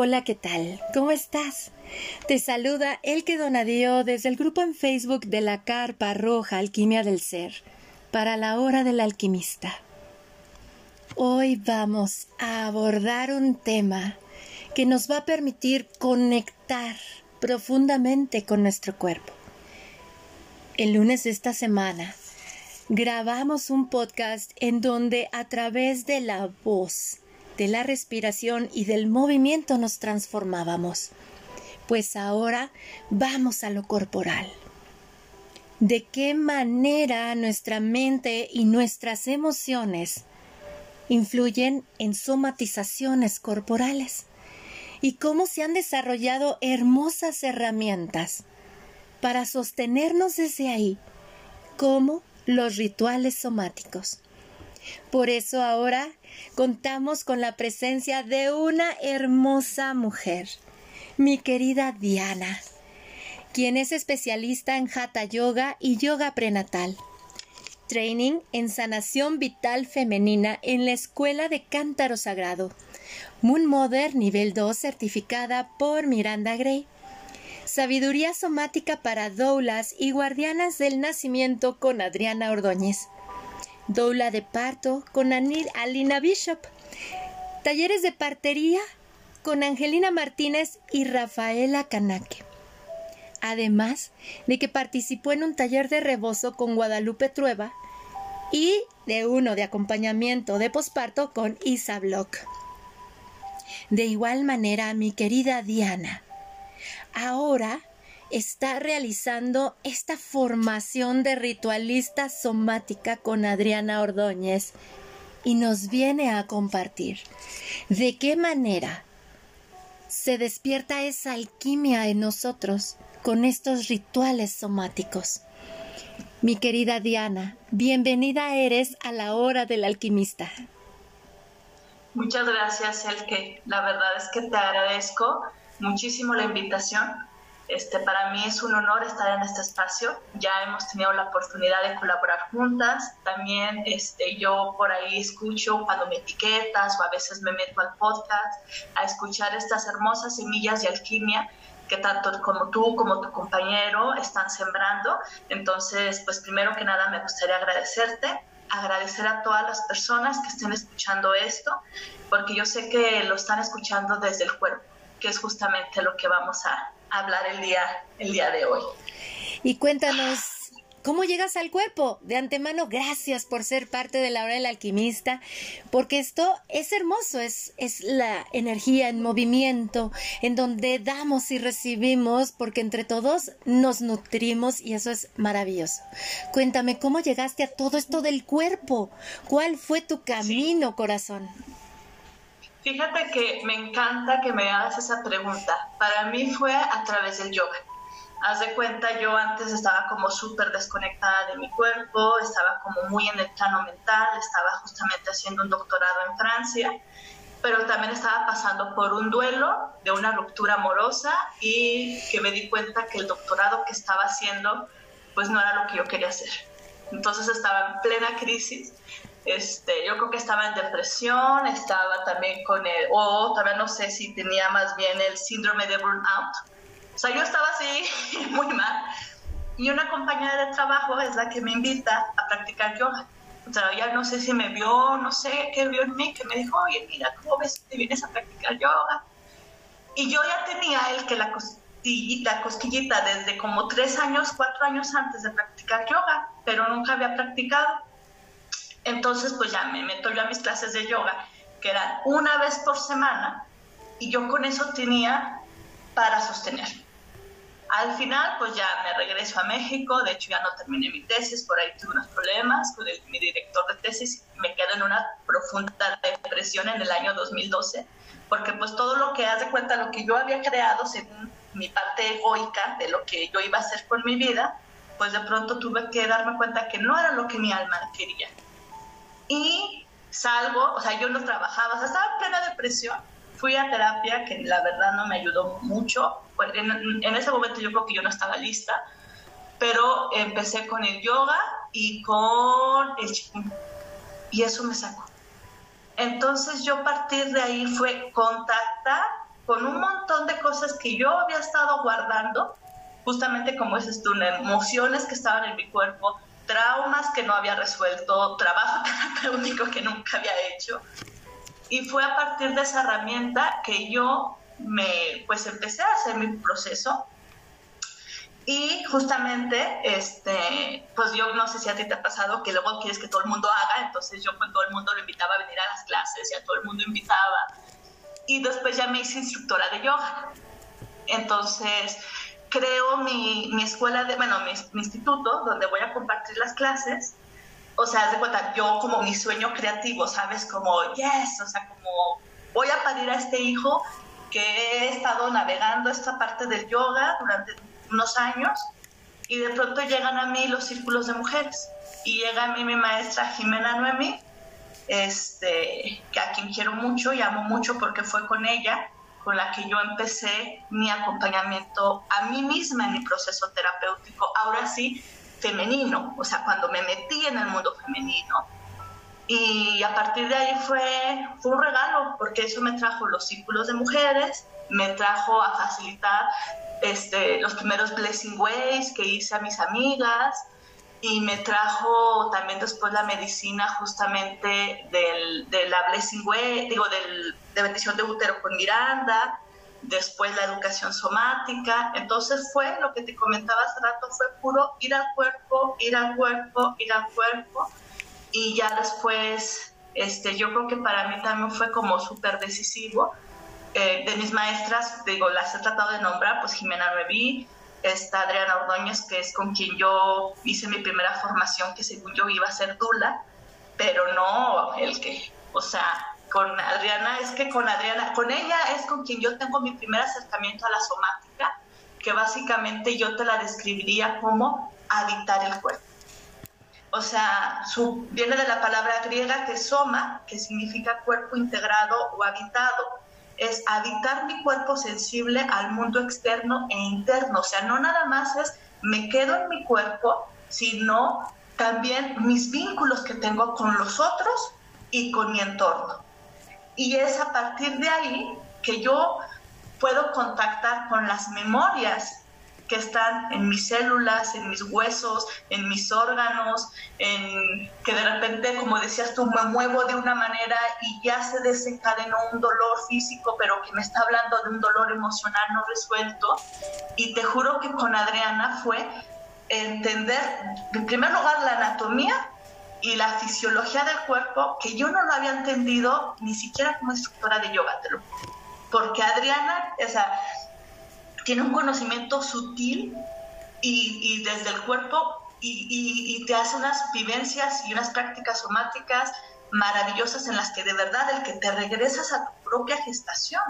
Hola, ¿qué tal? ¿Cómo estás? Te saluda Elke Donadío desde el grupo en Facebook de la Carpa Roja Alquimia del Ser para la hora del alquimista. Hoy vamos a abordar un tema que nos va a permitir conectar profundamente con nuestro cuerpo. El lunes de esta semana grabamos un podcast en donde a través de la voz de la respiración y del movimiento nos transformábamos. Pues ahora vamos a lo corporal. ¿De qué manera nuestra mente y nuestras emociones influyen en somatizaciones corporales? ¿Y cómo se han desarrollado hermosas herramientas para sostenernos desde ahí, como los rituales somáticos? Por eso ahora contamos con la presencia de una hermosa mujer, mi querida Diana, quien es especialista en Hatha Yoga y Yoga Prenatal. Training en sanación vital femenina en la Escuela de Cántaro Sagrado. Moon Mother nivel 2 certificada por Miranda Gray. Sabiduría somática para doulas y guardianas del nacimiento con Adriana Ordóñez doula de parto con Alina Bishop, talleres de partería con Angelina Martínez y Rafaela Canaque. Además de que participó en un taller de rebozo con Guadalupe Trueba y de uno de acompañamiento de posparto con Isa Block. De igual manera, mi querida Diana, ahora está realizando esta formación de ritualista somática con Adriana Ordóñez y nos viene a compartir de qué manera se despierta esa alquimia en nosotros con estos rituales somáticos. Mi querida Diana, bienvenida eres a la hora del alquimista. Muchas gracias, Elke. La verdad es que te agradezco muchísimo la invitación este, para mí es un honor estar en este espacio. Ya hemos tenido la oportunidad de colaborar juntas. También este, yo por ahí escucho cuando me etiquetas o a veces me meto al podcast a escuchar estas hermosas semillas de alquimia que tanto como tú como tu compañero están sembrando. Entonces, pues primero que nada me gustaría agradecerte, agradecer a todas las personas que estén escuchando esto, porque yo sé que lo están escuchando desde el cuerpo, que es justamente lo que vamos a, hablar el día, el día de hoy. Y cuéntanos, ¿cómo llegas al cuerpo? De antemano, gracias por ser parte de la hora del alquimista, porque esto es hermoso, es, es la energía en movimiento, en donde damos y recibimos, porque entre todos nos nutrimos y eso es maravilloso. Cuéntame, ¿cómo llegaste a todo esto del cuerpo? ¿Cuál fue tu camino, corazón? Fíjate que me encanta que me hagas esa pregunta. Para mí fue a través del yoga. Haz de cuenta, yo antes estaba como súper desconectada de mi cuerpo, estaba como muy en el plano mental, estaba justamente haciendo un doctorado en Francia, pero también estaba pasando por un duelo de una ruptura amorosa y que me di cuenta que el doctorado que estaba haciendo pues no era lo que yo quería hacer. Entonces estaba en plena crisis este, yo creo que estaba en depresión, estaba también con el, o también no sé si tenía más bien el síndrome de burnout. O sea, yo estaba así muy mal. Y una compañera de trabajo es la que me invita a practicar yoga. O sea, ya no sé si me vio, no sé qué vio en mí, que me dijo, oye, mira, ¿cómo ves que vienes a practicar yoga? Y yo ya tenía el que la cosquillita, la cosquillita desde como tres años, cuatro años antes de practicar yoga, pero nunca había practicado. Entonces, pues ya me meto yo a mis clases de yoga, que eran una vez por semana, y yo con eso tenía para sostener. Al final, pues ya me regreso a México, de hecho ya no terminé mi tesis, por ahí tuve unos problemas con mi director de tesis, me quedo en una profunda depresión en el año 2012, porque pues todo lo que haz de cuenta, lo que yo había creado según mi parte egoica de lo que yo iba a hacer por mi vida, pues de pronto tuve que darme cuenta que no era lo que mi alma quería y salgo, o sea, yo no trabajaba, o sea, estaba en plena depresión. Fui a terapia, que la verdad no me ayudó mucho. En, en ese momento yo creo que yo no estaba lista, pero empecé con el yoga y con el chikung. Y eso me sacó. Entonces yo a partir de ahí fue contactar con un montón de cosas que yo había estado guardando, justamente como dices tú, emociones que estaban en mi cuerpo, traumas que no había resuelto, trabajo terapéutico que nunca había hecho. Y fue a partir de esa herramienta que yo me, pues empecé a hacer mi proceso. Y justamente, este, pues yo no sé si a ti te ha pasado que luego quieres que todo el mundo haga, entonces yo con todo el mundo lo invitaba a venir a las clases y a todo el mundo invitaba. Y después ya me hice instructora de yoga. Entonces, creo mi, mi escuela, de, bueno, mi, mi, instituto, donde voy a compartir las clases. O sea, de cuenta, yo como mi sueño creativo, ¿sabes? Como, yes, o sea, como voy a parir a este hijo que he estado navegando esta parte del yoga durante unos años y de pronto llegan a mí los círculos de mujeres y llega a mí mi maestra Jimena Noemi, este, que a quien quiero mucho y amo mucho porque fue con ella con la que yo empecé mi acompañamiento a mí misma en mi proceso terapéutico, ahora sí femenino, o sea, cuando me metí en el mundo femenino. Y a partir de ahí fue, fue un regalo, porque eso me trajo los círculos de mujeres, me trajo a facilitar este, los primeros blessing ways que hice a mis amigas y me trajo también después la medicina justamente del, de la blessing way, digo, del, de bendición de útero con Miranda, después la educación somática. Entonces fue lo que te comentaba hace rato, fue puro ir al cuerpo, ir al cuerpo, ir al cuerpo y ya después, este, yo creo que para mí también fue como súper decisivo. Eh, de mis maestras, digo, las he tratado de nombrar, pues Jimena Reví, está Adriana Ordóñez, que es con quien yo hice mi primera formación, que según yo iba a ser Dula, pero no el que, o sea, con Adriana, es que con Adriana, con ella es con quien yo tengo mi primer acercamiento a la somática, que básicamente yo te la describiría como habitar el cuerpo o sea, su, viene de la palabra griega que soma, que significa cuerpo integrado o habitado. Es habitar mi cuerpo sensible al mundo externo e interno. O sea, no nada más es me quedo en mi cuerpo, sino también mis vínculos que tengo con los otros y con mi entorno. Y es a partir de ahí que yo puedo contactar con las memorias que están en mis células, en mis huesos, en mis órganos, que de repente, como decías tú, me muevo de una manera y ya se desencadenó un dolor físico, pero que me está hablando de un dolor emocional no resuelto. Y te juro que con Adriana fue entender, en primer lugar, la anatomía y la fisiología del cuerpo, que yo no lo había entendido ni siquiera como instructora de yoga, te lo porque Adriana, o sea, tiene un conocimiento sutil y, desde el cuerpo y, te hace unas vivencias y unas prácticas somáticas maravillosas en las que de verdad el que te regresas a tu propia gestación,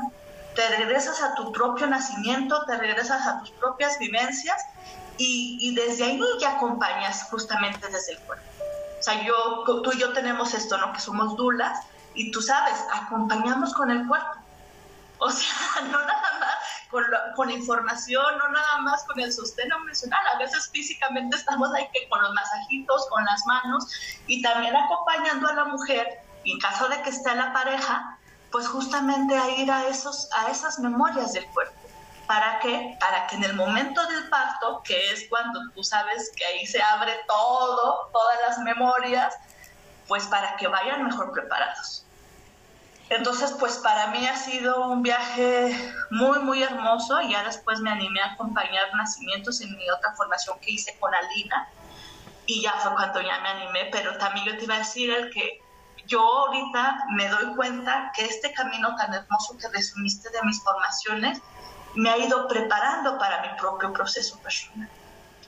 te regresas a tu propio nacimiento, te regresas a tus propias vivencias y, desde ahí ya acompañas justamente desde el cuerpo. O sea, yo, tú y yo tenemos esto, ¿no? Que somos dulas y tú sabes, acompañamos con el cuerpo. O sea, no nada más con, información, no nada más con el sostén emocional. A veces físicamente estamos ahí que con los masajitos, con las manos y también acompañando a la mujer, en caso de que esté la pareja, pues justamente a ir a, esos, a esas memorias del cuerpo. ¿Para qué? Para que en el momento del parto, que es cuando tú sabes que ahí se abre todo, todas las memorias, pues para que vayan mejor preparados. Entonces, pues para mí ha sido un viaje muy, muy hermoso. Y ya después me animé a acompañar nacimientos en mi otra formación que hice con Alina. Y ya fue cuando ya me animé. Pero también yo te iba a decir el que yo ahorita me doy cuenta que este camino tan hermoso que resumiste de mis formaciones me ha ido preparando para mi propio proceso personal.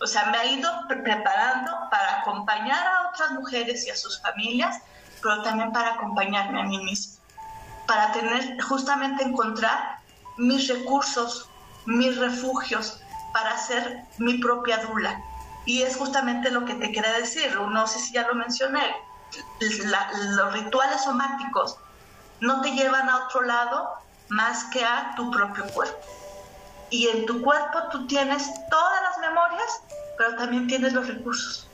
O sea, me ha ido preparando para acompañar a otras mujeres y a sus familias, pero también para acompañarme a mí misma para tener, justamente encontrar mis recursos, mis refugios, para ser mi propia dula. Y es justamente lo que te quería decir, no sé si ya lo mencioné, los rituales somáticos no te llevan a otro lado más que a tu propio cuerpo. Y en tu cuerpo tú tienes todas las memorias, pero también tienes los recursos.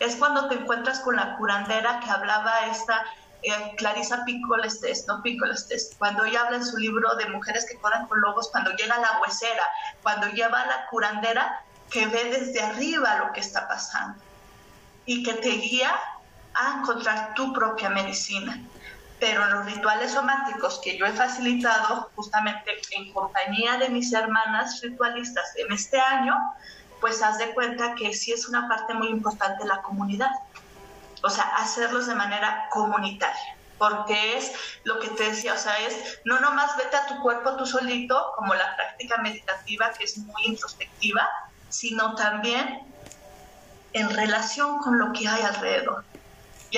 Es cuando te encuentras con la curandera que hablaba esta eh, Clarisa Picoles Test, no Picoles Test, cuando ella habla en su libro de mujeres que corren con lobos, cuando llega la huesera, cuando lleva la curandera que ve desde arriba lo que está pasando y que te guía a encontrar tu propia medicina. Pero los rituales somáticos que yo he facilitado justamente en compañía de mis hermanas ritualistas en este año, pues haz de cuenta que sí es una parte muy importante la comunidad. O sea, hacerlos de manera comunitaria, porque es lo que te decía, o sea, es no nomás vete a tu cuerpo tú solito, como la práctica meditativa que es muy introspectiva, sino también en relación con lo que hay alrededor.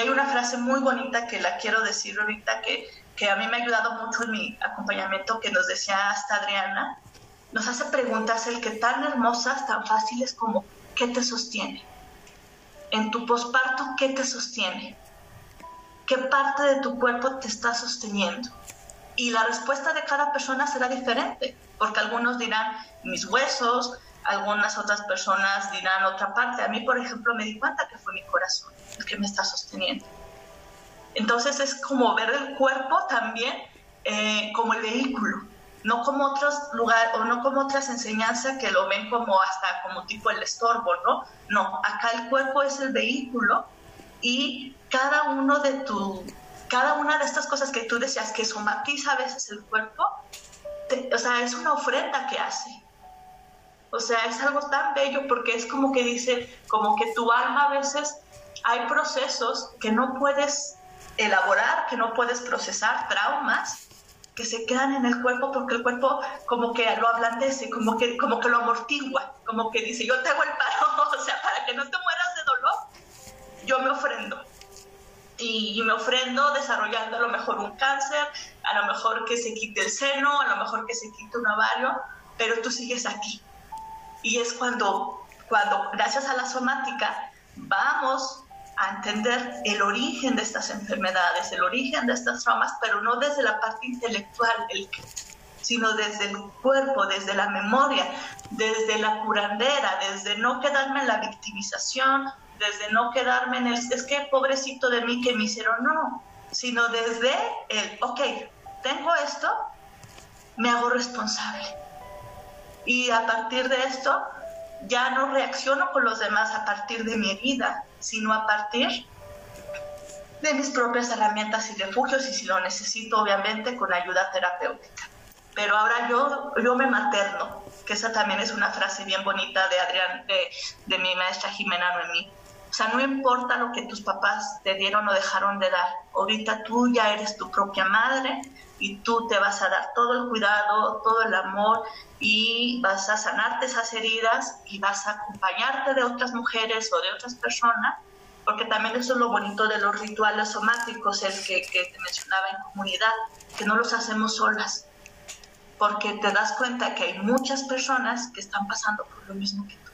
Hay una frase muy bonita que la quiero decir ahorita que, que a mí me ha ayudado mucho en mi acompañamiento, que nos decía hasta Adriana, nos hace preguntas el que tan hermosas, tan fáciles como ¿qué te sostiene? En tu posparto, ¿qué te sostiene? ¿Qué parte de tu cuerpo te está sosteniendo? Y la respuesta de cada persona será diferente, porque algunos dirán mis huesos, algunas otras personas dirán otra parte. A mí, por ejemplo, me di cuenta que fue mi corazón el que me está sosteniendo. Entonces es como ver el cuerpo también eh, como el vehículo no como otros lugares o no como otras enseñanzas que lo ven como hasta como tipo el estorbo, ¿no? No, acá el cuerpo es el vehículo y cada uno de tu, cada una de estas cosas que tú decías que somatiza a veces el cuerpo, o sea, es una ofrenda que hace. O sea, es algo tan bello porque es como que dice, como que tu alma a veces hay procesos que no puedes elaborar, que no puedes procesar, traumas, que se quedan en el cuerpo porque el cuerpo como que lo ablandece, como que, como que lo amortigua, como que dice, yo te hago el paro, o sea, para que no te mueras de dolor, yo me ofrendo. Y, me ofrendo desarrollando a lo mejor un cáncer, a lo mejor que se quite el seno, a lo mejor que se quite un ovario, pero tú sigues aquí. Y es cuando, cuando gracias a la somática, vamos a entender el origen de estas enfermedades, el origen de estas traumas, pero no desde la parte intelectual, sino desde el cuerpo, desde la memoria, desde la curandera, desde no quedarme en la victimización, desde no quedarme en el, es que pobrecito de mí que me hicieron, no, sino desde el, ok, tengo esto, me hago responsable. Y a partir de esto, ya no reacciono con los demás a partir de mi herida, sino a partir de mis propias herramientas y refugios y si lo necesito, obviamente, con ayuda terapéutica. Pero ahora yo, yo me materno, que esa también es una frase bien bonita de Adrián, de, de mi maestra Jimena Noemí. O sea, no importa lo que tus papás te dieron o dejaron de dar, ahorita tú ya eres tu propia madre y tú te vas a dar todo el cuidado, todo el amor y vas a sanarte esas heridas y vas a acompañarte de otras mujeres o de otras personas, porque también eso es lo bonito de los rituales somáticos, el que, que te mencionaba en comunidad, que no los hacemos solas, porque te das cuenta que hay muchas personas que están pasando por lo mismo que tú.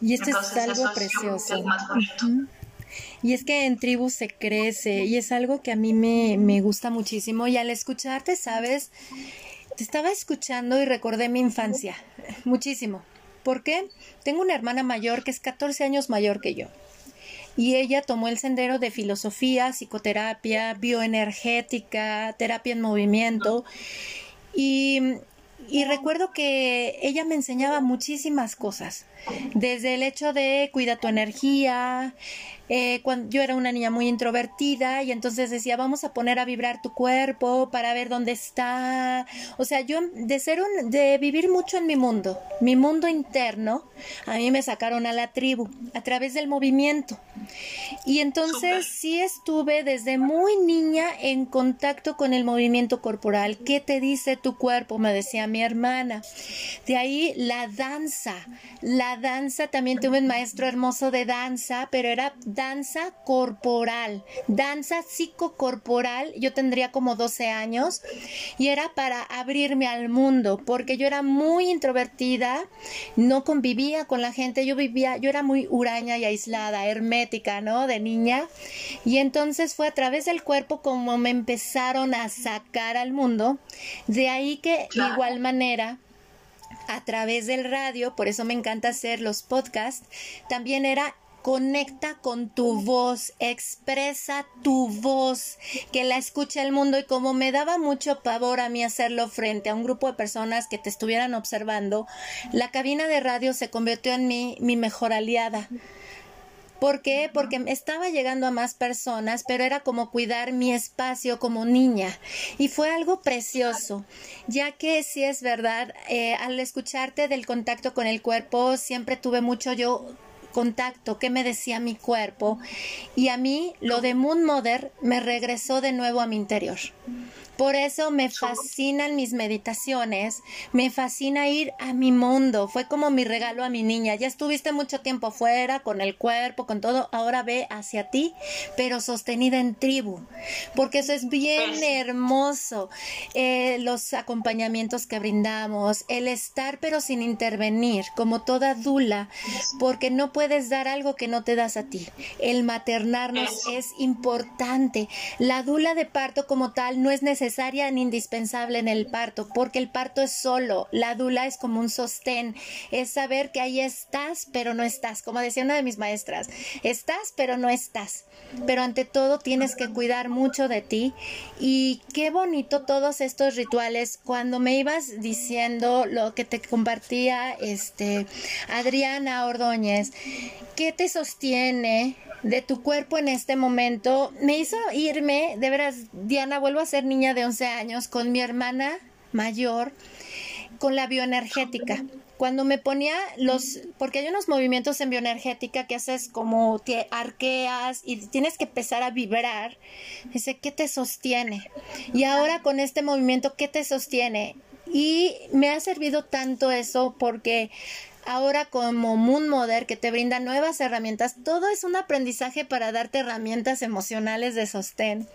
Y esto es algo precioso. Y es que en tribu se crece y es algo que a mí me, me gusta muchísimo y al escucharte, sabes, te estaba escuchando y recordé mi infancia muchísimo. ¿Por qué? Tengo una hermana mayor que es 14 años mayor que yo. Y ella tomó el sendero de filosofía, psicoterapia, bioenergética, terapia en movimiento. Y y recuerdo que ella me enseñaba muchísimas cosas, desde el hecho de cuida tu energía, eh, cuando yo era una niña muy introvertida y entonces decía, vamos a poner a vibrar tu cuerpo para ver dónde está. O sea, yo de ser un, de vivir mucho en mi mundo, mi mundo interno, a mí me sacaron a la tribu a través del movimiento. Y entonces sí estuve desde muy niña en contacto con el movimiento corporal. ¿Qué te dice tu cuerpo? Me decía mi hermana. De ahí la danza. La danza, también tuve un maestro hermoso de danza, pero era danza corporal, danza psicocorporal. Yo tendría como 12 años y era para abrirme al mundo, porque yo era muy introvertida, no convivía con la gente, yo vivía, yo era muy huraña y aislada, hermética, ¿no? De niña. Y entonces fue a través del cuerpo como me empezaron a sacar al mundo. De ahí que de igual manera a través del radio, por eso me encanta hacer los podcasts, también era conecta con tu voz, expresa tu voz, que la escuche el mundo y como me daba mucho pavor a mí hacerlo frente a un grupo de personas que te estuvieran observando, la cabina de radio se convirtió en mí mi mejor aliada. ¿Por qué? Porque estaba llegando a más personas, pero era como cuidar mi espacio como niña. Y fue algo precioso, ya que si es verdad, eh, al escucharte del contacto con el cuerpo, siempre tuve mucho yo contacto, qué me decía mi cuerpo. Y a mí lo de Moon Mother me regresó de nuevo a mi interior. Por eso me fascinan mis meditaciones, me fascina ir a mi mundo. Fue como mi regalo a mi niña. Ya estuviste mucho tiempo afuera, con el cuerpo, con todo. Ahora ve hacia ti, pero sostenida en tribu. Porque eso es bien pues hermoso. Eh, los acompañamientos que brindamos, el estar pero sin intervenir, como toda dula, porque no puedes dar algo que no te das a ti. El maternarnos es importante. La dula de parto como tal no es necesaria necesaria ni indispensable en el parto, porque el parto es solo, la dula es como un sostén, es saber que ahí estás, pero no estás, como decía una de mis maestras, estás, pero no estás, pero ante todo tienes que cuidar mucho de ti. Y qué bonito todos estos rituales, cuando me ibas diciendo lo que te compartía este Adriana Ordóñez, ¿qué te sostiene? De tu cuerpo en este momento me hizo irme, de veras, Diana, vuelvo a ser niña de 11 años con mi hermana mayor, con la bioenergética. Cuando me ponía los, porque hay unos movimientos en bioenergética que haces como te arqueas y tienes que empezar a vibrar, dice, ¿qué te sostiene? Y ahora con este movimiento, ¿qué te sostiene? Y me ha servido tanto eso porque ahora como Moon Mother que te brinda nuevas herramientas, todo es un aprendizaje para darte herramientas emocionales de sostén.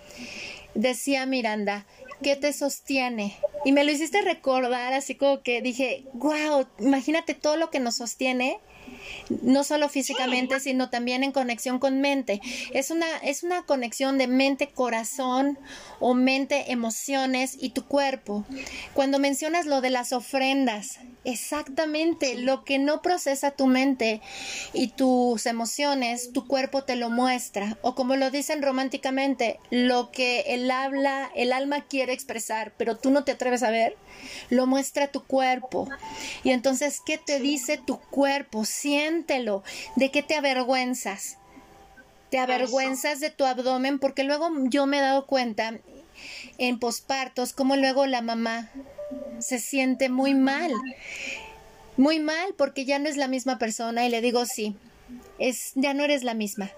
Decía Miranda, ¿qué te sostiene? Y me lo hiciste recordar así como que dije, wow, imagínate todo lo que nos sostiene no solo físicamente, sino también en conexión con mente. Es una, es una conexión de mente-corazón o mente-emociones y tu cuerpo. Cuando mencionas lo de las ofrendas, exactamente lo que no procesa tu mente y tus emociones, tu cuerpo te lo muestra. O como lo dicen románticamente, lo que el habla, el alma quiere expresar, pero tú no te atreves a ver, lo muestra tu cuerpo. Y entonces, ¿qué te dice tu cuerpo? Siéntelo. ¿De qué te avergüenzas? Te avergüenzas de tu abdomen porque luego yo me he dado cuenta en pospartos como luego la mamá se siente muy mal. Muy mal porque ya no es la misma persona y le digo sí. Es, ya no eres la misma.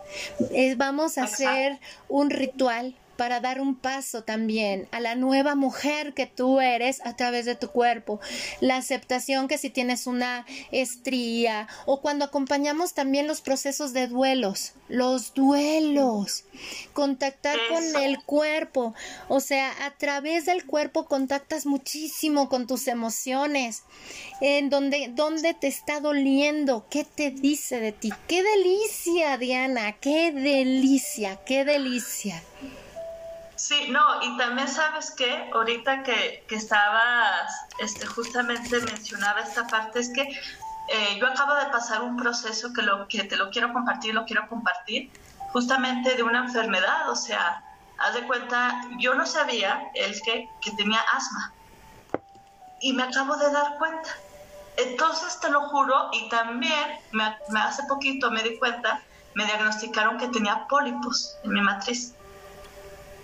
vamos a hacer un ritual para dar un paso también a la nueva mujer que tú eres a través de tu cuerpo. La aceptación que si tienes una estría o cuando acompañamos también los procesos de duelos, los duelos, contactar con el cuerpo, o sea, a través del cuerpo contactas muchísimo con tus emociones, en donde, donde te está doliendo, qué te dice de ti. Qué delicia, Diana, qué delicia, qué delicia. Sí, no, y también sabes que ahorita que, que estabas, este, justamente mencionaba esta parte, es que eh, yo acabo de pasar un proceso que, lo, que te lo quiero compartir, lo quiero compartir, justamente de una enfermedad, o sea, haz de cuenta, yo no sabía el que, que tenía asma y me acabo de dar cuenta. Entonces te lo juro y también me, me hace poquito me di cuenta, me diagnosticaron que tenía pólipos en mi matriz.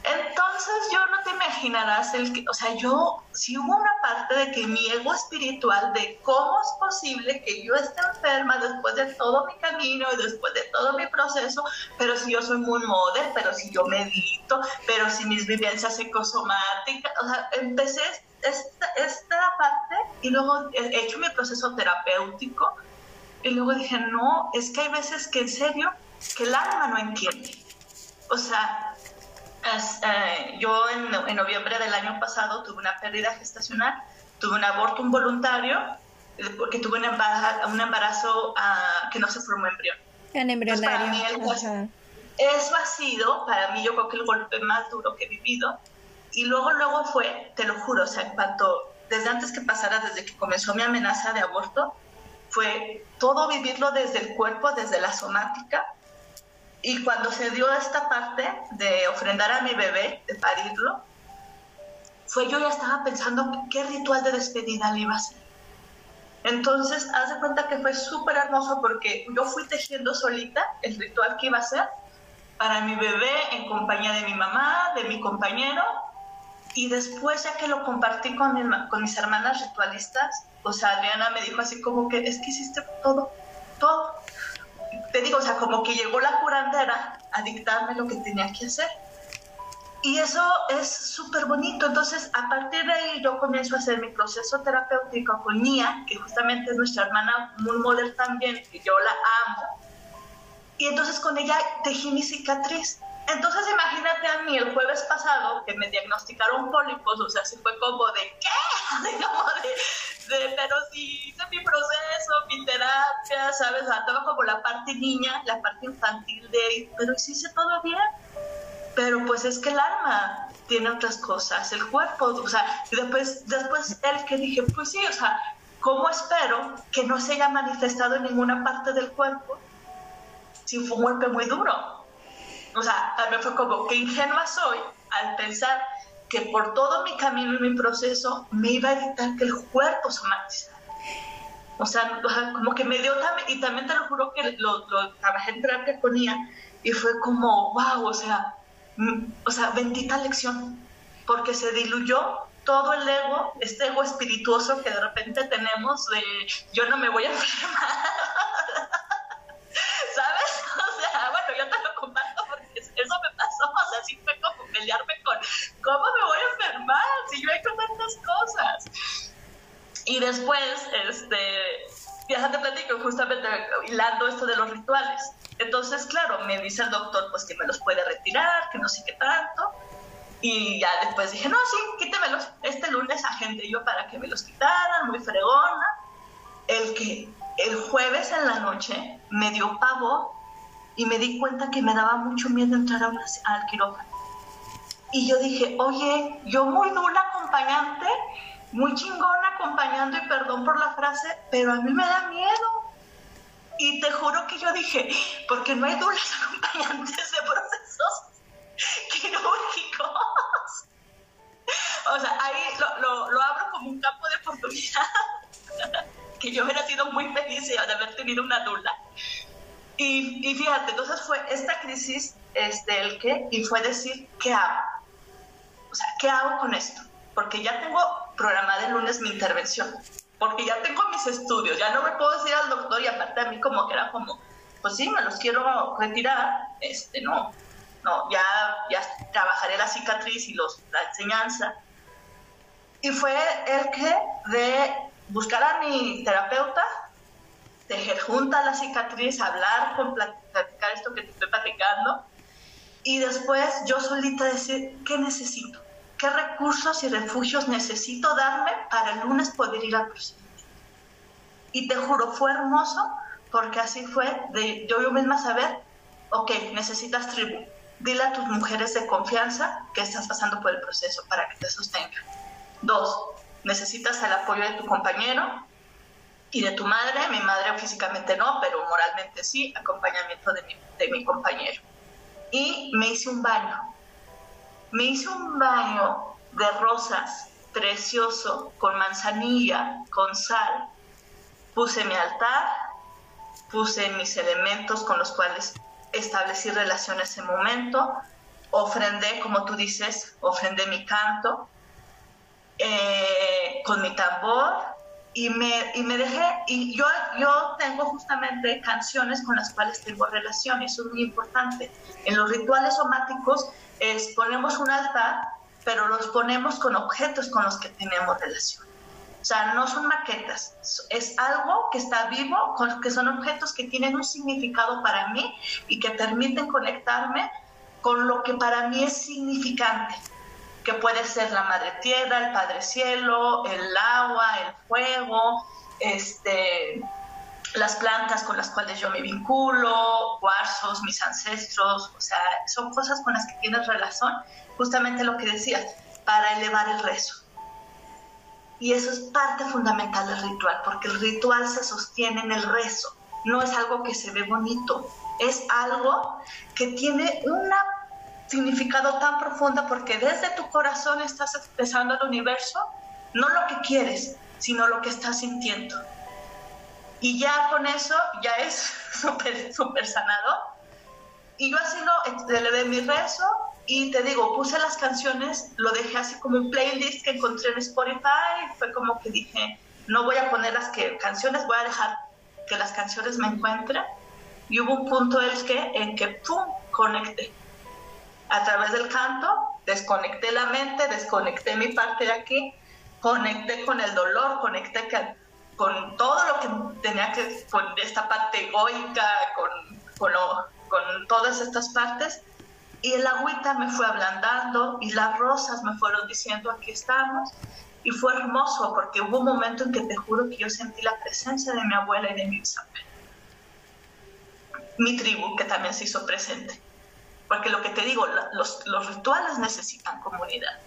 Entonces yo no te imaginarás el que, o sea, yo, si hubo una parte de que mi ego espiritual, de cómo es posible que yo esté enferma después de todo mi camino y después de todo mi proceso, pero si yo soy muy model, pero si yo medito, pero si mis vivencias psicosomáticas, o sea, empecé esta, esta parte y luego he hecho mi proceso terapéutico y luego dije, no, es que hay veces que en serio, que el alma no entiende. O sea, eh, yo en, noviembre del año pasado tuve una pérdida gestacional, tuve un aborto involuntario, eh, porque tuve un embarazo, un embarazo ah, que no se formó embrión. En embrionario. eso ha sido, para mí, yo creo que el golpe más duro que he vivido. Y luego, luego fue, te lo juro, o sea, en cuanto, desde antes que pasara, desde que comenzó mi amenaza de aborto, fue todo vivirlo desde el cuerpo, desde la somática, y cuando se dio esta parte de ofrendar a mi bebé, de parirlo, fue yo ya estaba pensando qué ritual de despedida le iba a hacer. Entonces, haz de cuenta que fue súper hermoso porque yo fui tejiendo solita el ritual que iba a hacer para mi bebé en compañía de mi mamá, de mi compañero, y después ya que lo compartí con, mis hermanas ritualistas, o sea, Adriana me dijo así como que es que hiciste todo, todo. Te digo, o sea, como que llegó la curandera a dictarme lo que tenía que hacer. Y eso es súper bonito. Entonces, a partir de ahí yo comienzo a hacer mi proceso terapéutico con Nia, que justamente es nuestra hermana muy moderna también, y yo la amo. Y entonces con ella tejí mi cicatriz. Entonces imagínate a mí el jueves pasado que me diagnosticaron pólipos, o sea, se fue como de ¿qué? como de, pero si hice mi proceso, mi terapia, ¿sabes? O sea, como la parte niña, la parte infantil de, pero si hice todo bien pero pues es que el alma tiene otras cosas, el cuerpo, o sea, y después, después él que dije, pues sí, o sea, ¿cómo espero que no se haya manifestado en ninguna parte del cuerpo si fue un golpe muy duro? O sea, mí fue como que ingenua soy al pensar que por todo mi camino y mi proceso me iba a evitar que el cuerpo somatizara. O sea, como que me dio también, y también te lo juro que lo, lo trabajé en terapia con ella, y fue como, wow, o sea, o sea, bendita lección, porque se diluyó todo el ego, este ego espirituoso que de repente tenemos de yo no me voy a enfermar. ¿Sabes? O sea, bueno, yo te lo comparto porque eso me pasó, o sea, sí fue como pelearme con cómo me voy a enfermar si yo he hecho tantas cosas. Y después, este, ya te platico justamente hilando esto de los rituales entonces, claro, me dice el doctor pues que me los puede retirar, que no sé qué tanto. Y ya después dije, no, sí, quítemelos. Este lunes agendé yo para que me los quitaran, muy fregona. El que el jueves en la noche me dio pavor y me di cuenta que me daba mucho miedo entrar a al quirófano. Y yo dije, oye, yo muy nula acompañante, muy chingona acompañando y perdón por la frase, pero a mí me da miedo y te juro que yo dije, porque no hay duras acompañantes de procesos quirúrgicos. O sea, ahí lo, lo, abro como un campo de oportunidad, que yo hubiera sido muy feliz de haber tenido una dula. Y, y, fíjate, entonces fue esta crisis, este, el qué, y fue decir, ¿qué hago? O sea, ¿qué hago con esto? Porque ya tengo programada el lunes mi intervención porque ya tengo mis estudios, ya no me puedo decir al doctor y aparte a mí como que era como, pues sí, me los quiero retirar, este, no, no, ya, ya trabajaré la cicatriz y la enseñanza. Y fue el que de buscar a mi terapeuta, tejer junta la cicatriz, hablar, con, platicar esto que te estoy platicando, y después yo solita decir, ¿qué necesito? ¿Qué recursos y refugios necesito darme para el lunes poder ir al procedimiento? Y te juro, fue hermoso porque así fue de yo, yo misma saber, ok, necesitas tribu. Dile a tus mujeres de confianza que estás pasando por el proceso para que te sostengan. Dos, necesitas el apoyo de tu compañero y de tu madre. Mi madre físicamente no, pero moralmente sí, acompañamiento de mi, de mi compañero. Y me hice un baño me hice un baño de rosas precioso con manzanilla, con sal. Puse mi altar, puse mis elementos con los cuales establecí relación en ese momento, ofrendé, como tú dices, ofrendé mi canto eh, con mi tambor y me, y me dejé, y yo, yo tengo justamente canciones con las cuales tengo relación, y eso es muy importante. En los rituales somáticos es ponemos un altar, pero los ponemos con objetos con los que tenemos relación. O sea, no son maquetas, es algo que está vivo, que son objetos que tienen un significado para mí y que permiten conectarme con lo que para mí es significante, que puede ser la Madre Tierra, el Padre Cielo, el agua, el fuego, este, las plantas con las cuales yo me vinculo, cuarzos, mis ancestros, o sea, son cosas con las que tienes relación, justamente lo que decías, para elevar el rezo. Y eso es parte fundamental del ritual, porque el ritual se sostiene en el rezo. no es algo que se ve bonito, es algo que tiene un significado tan profundo porque desde tu corazón estás expresando al universo no lo que quieres, sino lo que estás sintiendo. Y ya con eso ya es súper, súper sanado. Y yo así lo elevé mi rezo y te digo, puse las canciones, lo dejé así como un playlist que encontré en Spotify. Fue como que dije, no voy a poner las que, canciones, voy a dejar que las canciones me encuentren. Y hubo un punto el que, en que, ¡pum!, conecté. A través del canto, desconecté la mente, desconecté mi parte de aquí, conecté con el dolor, conecté con todo lo que tenía que, con esta parte egoica, con, con, todas estas partes. Y el agüita me fue ablandando y las rosas me fueron diciendo, aquí estamos. Y fue hermoso porque hubo un momento en que te juro que yo sentí la presencia de mi abuela y de mi bisabuela. Mi tribu, que también se hizo presente. Porque lo que te digo, los, los rituales necesitan comunidad.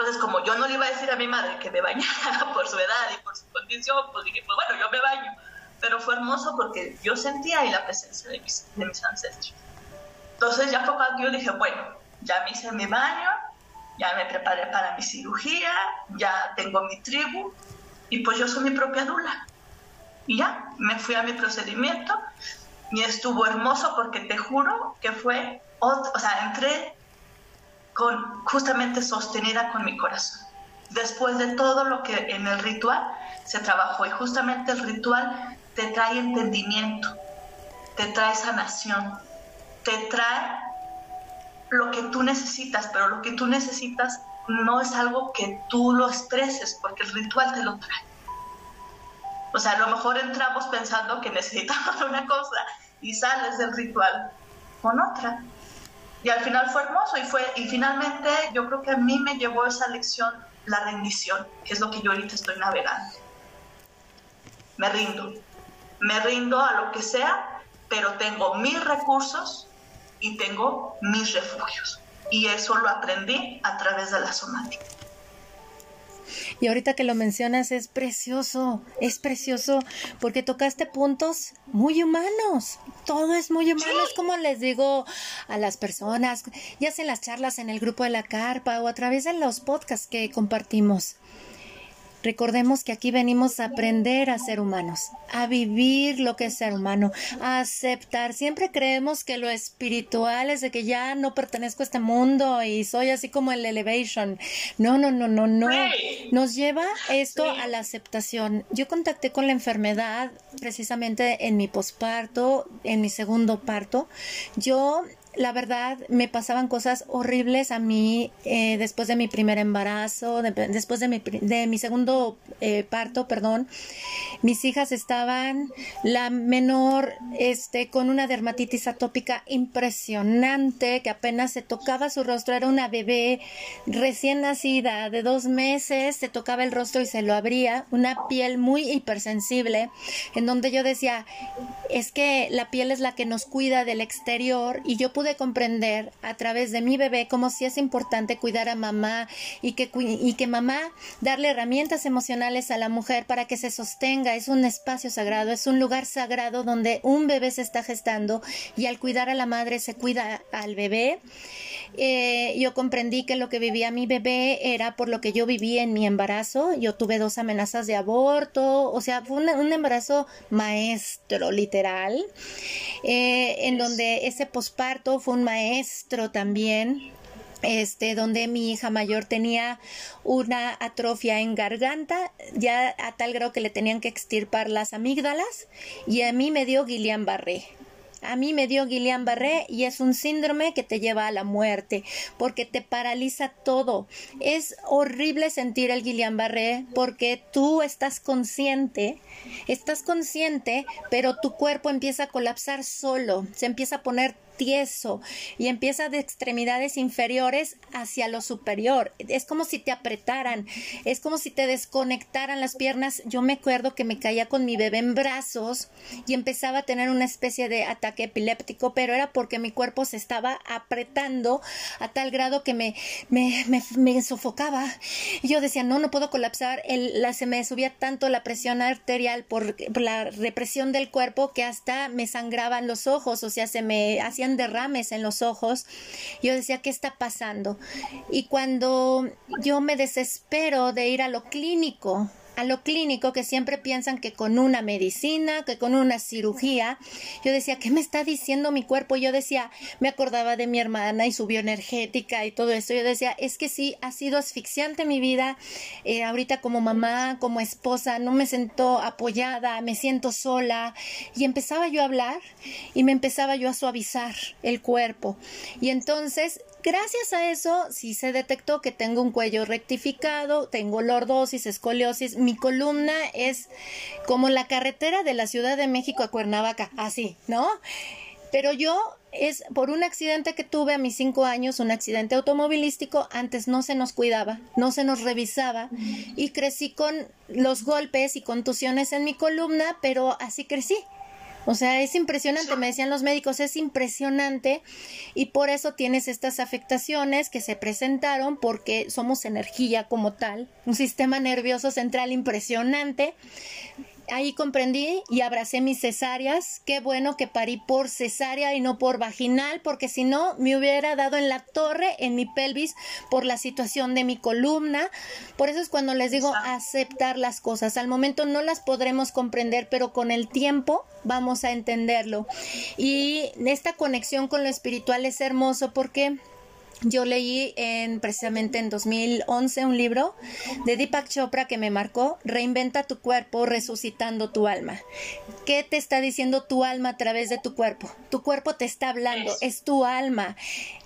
Entonces, como yo no le iba a decir a mi madre que me bañara por su edad y por su condición, pues dije, pues bueno, yo me baño. Pero fue hermoso porque yo sentía ahí la presencia de mis, de mis ancestros. Entonces ya fue cuando yo dije, bueno, ya me hice mi baño, ya me preparé para mi cirugía, ya tengo mi tribu y pues yo soy mi propia dula. Y ya, me fui a mi procedimiento y estuvo hermoso porque te juro que fue, o sea, entré justamente sostenida con mi corazón. Después de todo lo que en el ritual se trabajó y justamente el ritual te trae entendimiento, te trae sanación, te trae lo que tú necesitas, pero lo que tú necesitas no es algo que tú lo expreses, porque el ritual te lo trae. O sea, a lo mejor entramos pensando que necesitamos una cosa y sales del ritual con otra. Y al final fue hermoso y fue y finalmente yo creo que a mí me llevó esa lección la rendición, que es lo que yo ahorita estoy navegando. Me rindo. Me rindo a lo que sea, pero tengo mis recursos y tengo mis refugios. Y eso lo aprendí a través de la somática. Y ahorita que lo mencionas es precioso, es precioso porque tocaste puntos muy humanos. Todo es muy humano, es como les digo a las personas, ya sea en las charlas en el grupo de la carpa o a través de los podcasts que compartimos. Recordemos que aquí venimos a aprender a ser humanos, a vivir lo que es ser humano, a aceptar. Siempre creemos que lo espiritual es de que ya no pertenezco a este mundo y soy así como el elevation. No, no, no, no, no. Nos lleva esto a la aceptación. Yo contacté con la enfermedad precisamente en mi posparto, en mi segundo parto. Yo la verdad me pasaban cosas horribles a mí eh, después de mi primer embarazo, después de mi, de mi segundo eh, parto, perdón. Mis hijas estaban, la menor, este, con una dermatitis atópica impresionante, que apenas se tocaba su rostro, era una bebé recién nacida de dos meses, se tocaba el rostro y se lo abría, una piel muy hipersensible, en donde yo decía, es que la piel es la que nos cuida del exterior y yo pude comprender a través de mi bebé cómo sí es importante cuidar a mamá y que, y que mamá darle herramientas emocionales a la mujer para que se sostenga. Es un espacio sagrado, es un lugar sagrado donde un bebé se está gestando y al cuidar a la madre se cuida al bebé. Eh, yo comprendí que lo que vivía mi bebé era por lo que yo viví en mi embarazo. Yo tuve dos amenazas de aborto, o sea, fue un, embarazo maestro, literal, eh, en donde ese posparto fue un maestro también este, donde mi hija mayor tenía una atrofia en garganta, ya a tal grado que le tenían que extirpar las amígdalas, y a mí me dio Guillain-Barré. A mí me dio Guillain-Barré y es un síndrome que te lleva a la muerte porque te paraliza todo. Es horrible sentir el Guillain-Barré porque tú estás consciente, estás consciente, pero tu cuerpo empieza a colapsar solo, se empieza a poner y empieza de extremidades inferiores hacia lo superior. Es como si te apretaran, es como si te desconectaran las piernas. Yo me acuerdo que me caía con mi bebé en brazos y empezaba a tener una especie de ataque epiléptico, pero era porque mi cuerpo se estaba apretando a tal grado que me, me, me, sofocaba. Y yo decía, no, no puedo colapsar. El, la, se me subía tanto la presión arterial por, por la represión del cuerpo que hasta me sangraban los ojos, o sea, se me hacían derrames en los ojos. Yo decía, ¿qué está pasando? Y cuando yo me desespero de ir a lo clínico, a lo clínico que siempre piensan que con una medicina, que con una cirugía. Yo decía, ¿qué me está diciendo mi cuerpo? Yo decía, me acordaba de mi hermana y su bioenergética y todo eso. Yo decía, es que sí, ha sido asfixiante mi vida. Eh, ahorita como mamá, como esposa, no me siento apoyada, me siento sola. Y empezaba yo a hablar y me empezaba yo a suavizar el cuerpo. Y entonces Gracias a eso, sí se detectó que tengo un cuello rectificado, tengo lordosis, escoliosis, mi columna es como la carretera de la Ciudad de México a Cuernavaca, así, ¿no? Pero yo es por un accidente que tuve a mis cinco años, un accidente automovilístico, antes no se nos cuidaba, no se nos revisaba y crecí con los golpes y contusiones en mi columna, pero así crecí. O sea, es impresionante, me decían los médicos, es impresionante y por eso tienes estas afectaciones que se presentaron porque somos energía como tal, un sistema nervioso central impresionante ahí comprendí y abracé mis cesáreas. Qué bueno que parí por cesárea y no por vaginal, porque si no me hubiera dado en la torre, en mi pelvis, por la situación de mi columna. Por eso es cuando les digo aceptar las cosas. Al momento no las podremos comprender, pero con el tiempo vamos a entenderlo. Y esta conexión con lo espiritual es hermoso porque yo leí en, precisamente en 2011 un libro de Deepak Chopra que me marcó, Reinventa tu cuerpo resucitando tu alma. ¿Qué te está diciendo tu alma a través de tu cuerpo? Tu cuerpo te está hablando, es tu alma.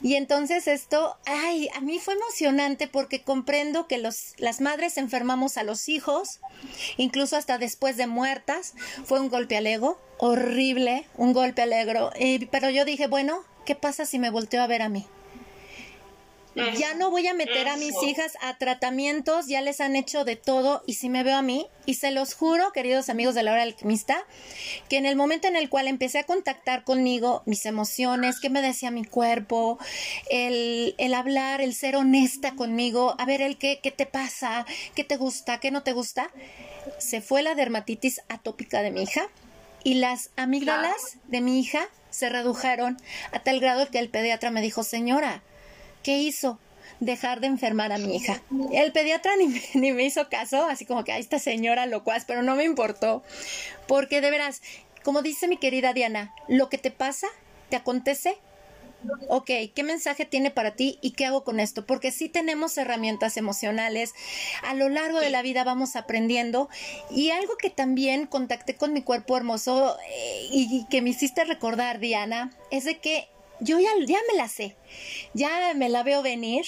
Y entonces esto, ay, a mí fue emocionante porque comprendo que los, las madres enfermamos a los hijos, incluso hasta después de muertas. Fue un golpe al ego, horrible, un golpe al ego. pero yo dije, bueno, ¿qué pasa si me volteo a ver a mí? Ya no voy a meter a mis hijas a tratamientos, ya les han hecho de todo y si me veo a mí, y se los juro, queridos amigos de la hora alquimista, que en el momento en el cual empecé a contactar conmigo, mis emociones, qué me decía mi cuerpo, el, el hablar, el ser honesta conmigo, a ver el qué, qué te pasa, qué te gusta, qué no te gusta, se fue la dermatitis atópica de mi hija y las amígdalas de mi hija se redujeron a tal grado que el pediatra me dijo, señora, ¿Qué hizo? Dejar de enfermar a mi hija. El pediatra ni, me hizo caso, así como que a esta señora locuaz, pero no me importó. Porque de veras, como dice mi querida Diana, lo que te pasa, te acontece, ok, ¿qué mensaje tiene para ti y qué hago con esto? Porque sí tenemos herramientas emocionales, a lo largo de la vida vamos aprendiendo y algo que también contacté con mi cuerpo hermoso eh, y que me hiciste recordar, Diana, es de que yo ya, ya me la sé, ya me la veo venir.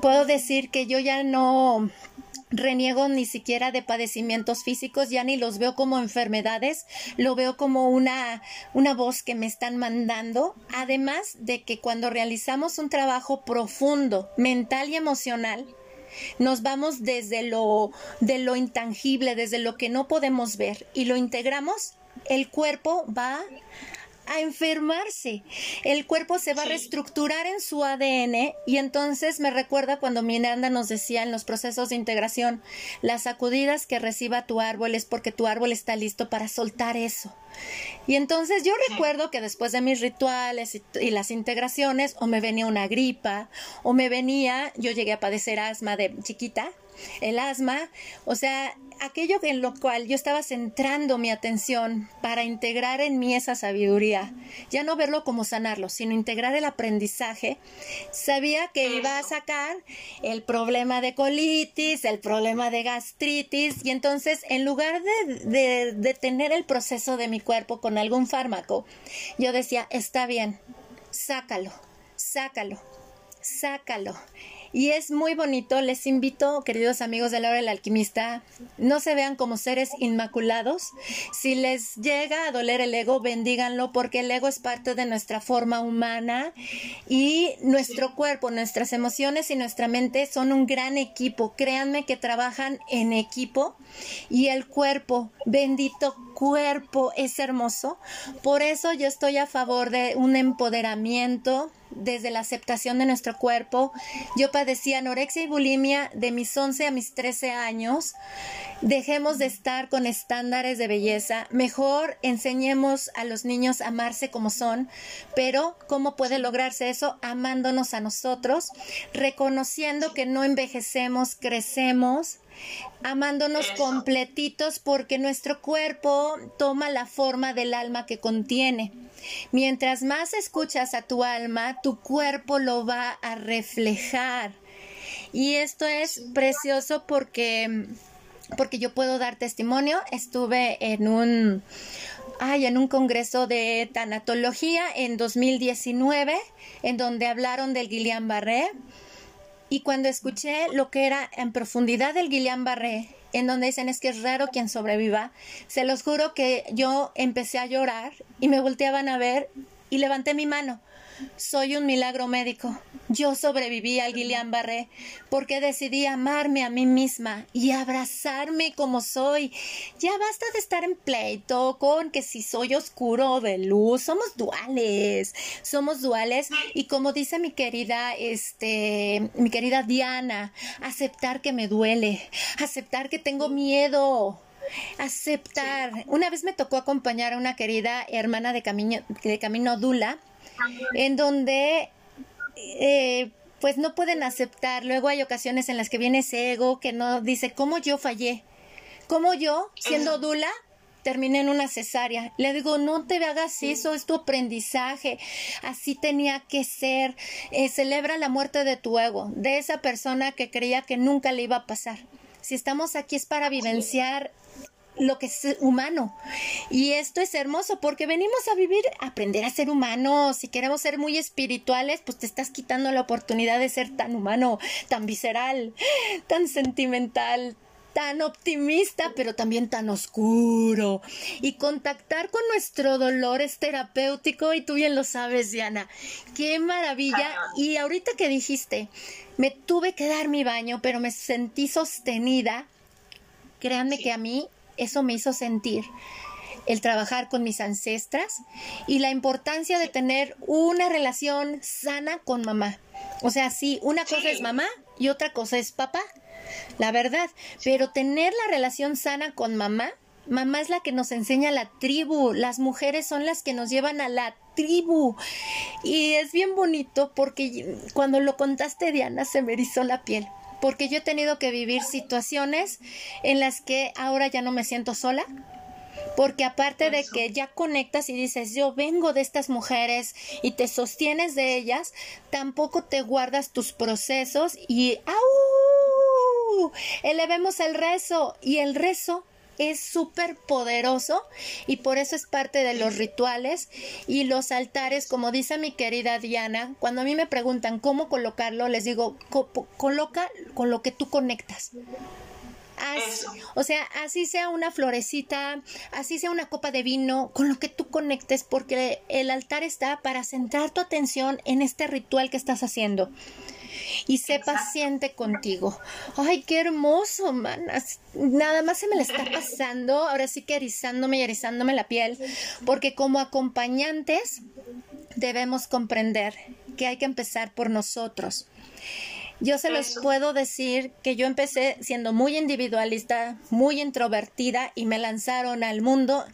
puedo decir que yo ya no reniego ni siquiera de padecimientos físicos, ya ni los veo como enfermedades, lo veo como una, una voz que me están mandando, además de que cuando realizamos un trabajo profundo, mental y emocional, nos vamos desde lo de lo intangible, desde lo que no podemos ver y lo integramos, el cuerpo va a enfermarse. El cuerpo se va a reestructurar en su ADN y entonces me recuerda cuando Miranda nos decía en los procesos de integración, las sacudidas que reciba tu árbol es porque tu árbol está listo para soltar eso. Y entonces yo recuerdo que después de mis rituales y, y, las integraciones, o me venía una gripa, o me venía, yo llegué a padecer asma de chiquita, el asma, o sea, aquello en lo cual yo estaba centrando mi atención para integrar en mí esa sabiduría, ya no verlo como sanarlo, sino integrar el aprendizaje, sabía que iba a sacar el problema de colitis, el problema de gastritis, y entonces en lugar de, detener el proceso de mi cuerpo con algún fármaco, yo decía, está bien, sácalo, sácalo, sácalo Y es muy bonito. Les invito, queridos amigos de la hora del alquimista, no se vean como seres inmaculados. Si les llega a doler el ego, bendíganlo porque el ego es parte de nuestra forma humana y nuestro cuerpo, nuestras emociones y nuestra mente son un gran equipo. Créanme que trabajan en equipo y el cuerpo, bendito cuerpo, es hermoso. Por eso yo estoy a favor de un empoderamiento desde la aceptación de nuestro cuerpo. Yo padecí anorexia y bulimia de mis 11 a mis 13 años. Dejemos de estar con estándares de belleza. Mejor enseñemos a los niños a amarse como son. Pero, ¿cómo puede lograrse eso? Amándonos a nosotros, reconociendo que no envejecemos, crecemos amándonos completitos porque nuestro cuerpo toma la forma del alma que contiene. Mientras más escuchas a tu alma, tu cuerpo lo va a reflejar. Y esto es precioso porque porque yo puedo dar testimonio. Estuve en un ay, en un congreso de tanatología en 2019 en donde hablaron del Guillain-Barré y cuando escuché lo que era en profundidad del Guillain-Barré, en donde dicen es que es raro quien sobreviva, se los juro que yo empecé a llorar y me volteaban a ver y levanté mi mano. Soy un milagro médico. Yo sobreviví al Guillain-Barré porque decidí amarme a mí misma y abrazarme como soy. Ya basta de estar en pleito con que si soy oscuro o de luz. Somos duales. Somos duales y como dice mi querida, este, mi querida Diana, aceptar que me duele, aceptar que tengo miedo, aceptar. Una vez me tocó acompañar a una querida hermana de Camino, de Camino Dula en donde eh, pues no pueden aceptar. Luego hay ocasiones en las que viene ese ego que no dice, ¿cómo yo fallé? ¿Cómo yo, siendo Dula, terminé en una cesárea. Le digo, no te hagas eso, es tu aprendizaje. Así tenía que ser. Eh, celebra la muerte de tu ego, de esa persona que creía que nunca le iba a pasar. Si estamos aquí es para vivenciar lo que es humano. Y esto es hermoso porque venimos a vivir, a aprender a ser humanos. Si queremos ser muy espirituales, pues te estás quitando la oportunidad de ser tan humano, tan visceral, tan sentimental, tan optimista, pero también tan oscuro. Y contactar con nuestro dolor es terapéutico y tú bien lo sabes, Diana. Qué maravilla. Y ahorita que dijiste, me tuve que dar mi baño, pero me sentí sostenida. Créanme que a mí eso me hizo sentir el trabajar con mis ancestras y la importancia de tener una relación sana con mamá. O sea, sí, una cosa es mamá y otra cosa es papá, la verdad, pero tener la relación sana con mamá, mamá es la que nos enseña la tribu, las mujeres son las que nos llevan a la tribu. Y es bien bonito porque cuando lo contaste, Diana, se me erizó la piel porque yo he tenido que vivir situaciones en las que ahora ya no me siento sola, porque aparte de que ya conectas y dices yo vengo de estas mujeres y te sostienes de ellas, tampoco te guardas tus procesos y ¡au! elevemos el rezo y el rezo es súper poderoso y por eso es parte de los rituales y los altares, como dice mi querida Diana, cuando a mí me preguntan cómo colocarlo, les digo, coloca con lo que tú conectas. O sea, así sea una florecita, así sea una copa de vino, con lo que tú conectes, porque el altar está para centrar tu atención en este ritual que estás haciendo y sé paciente contigo. Ay, qué hermoso, man. Nada más se me le está pasando, ahora sí que erizándome y erizándome la piel, porque como acompañantes debemos comprender que hay que empezar por nosotros. Yo se los puedo decir que yo empecé siendo muy individualista, muy introvertida y me lanzaron al mundo.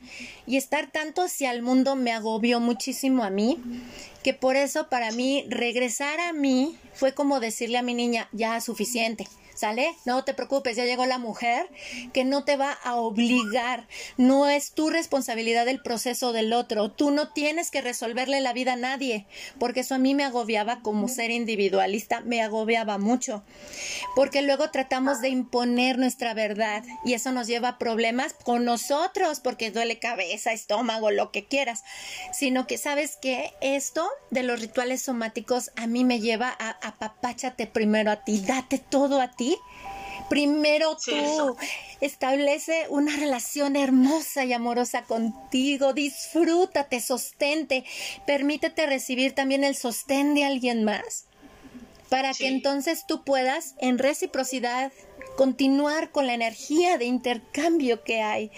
Y estar tanto hacia el mundo me agobió muchísimo a mí que por eso para mí regresar a mí fue como decirle a mi niña, ya suficiente, ¿Sale? No te preocupes, ya llegó la mujer que no te va a obligar. No es tu responsabilidad el proceso del otro. Tú no tienes que resolverle la vida a nadie, porque eso a mí me agobiaba como ser individualista, me agobiaba mucho. Porque luego tratamos de imponer nuestra verdad y eso nos lleva a problemas con nosotros, porque duele cabeza, estómago, lo que quieras. Sino que sabes que esto de los rituales somáticos a mí me lleva a apapáchate primero a ti, date todo a ti Primero tú establece una relación hermosa y amorosa contigo, disfrútate, sostente, permítete recibir también el sostén de alguien más para que entonces tú puedas en reciprocidad continuar con la energía de intercambio que hay.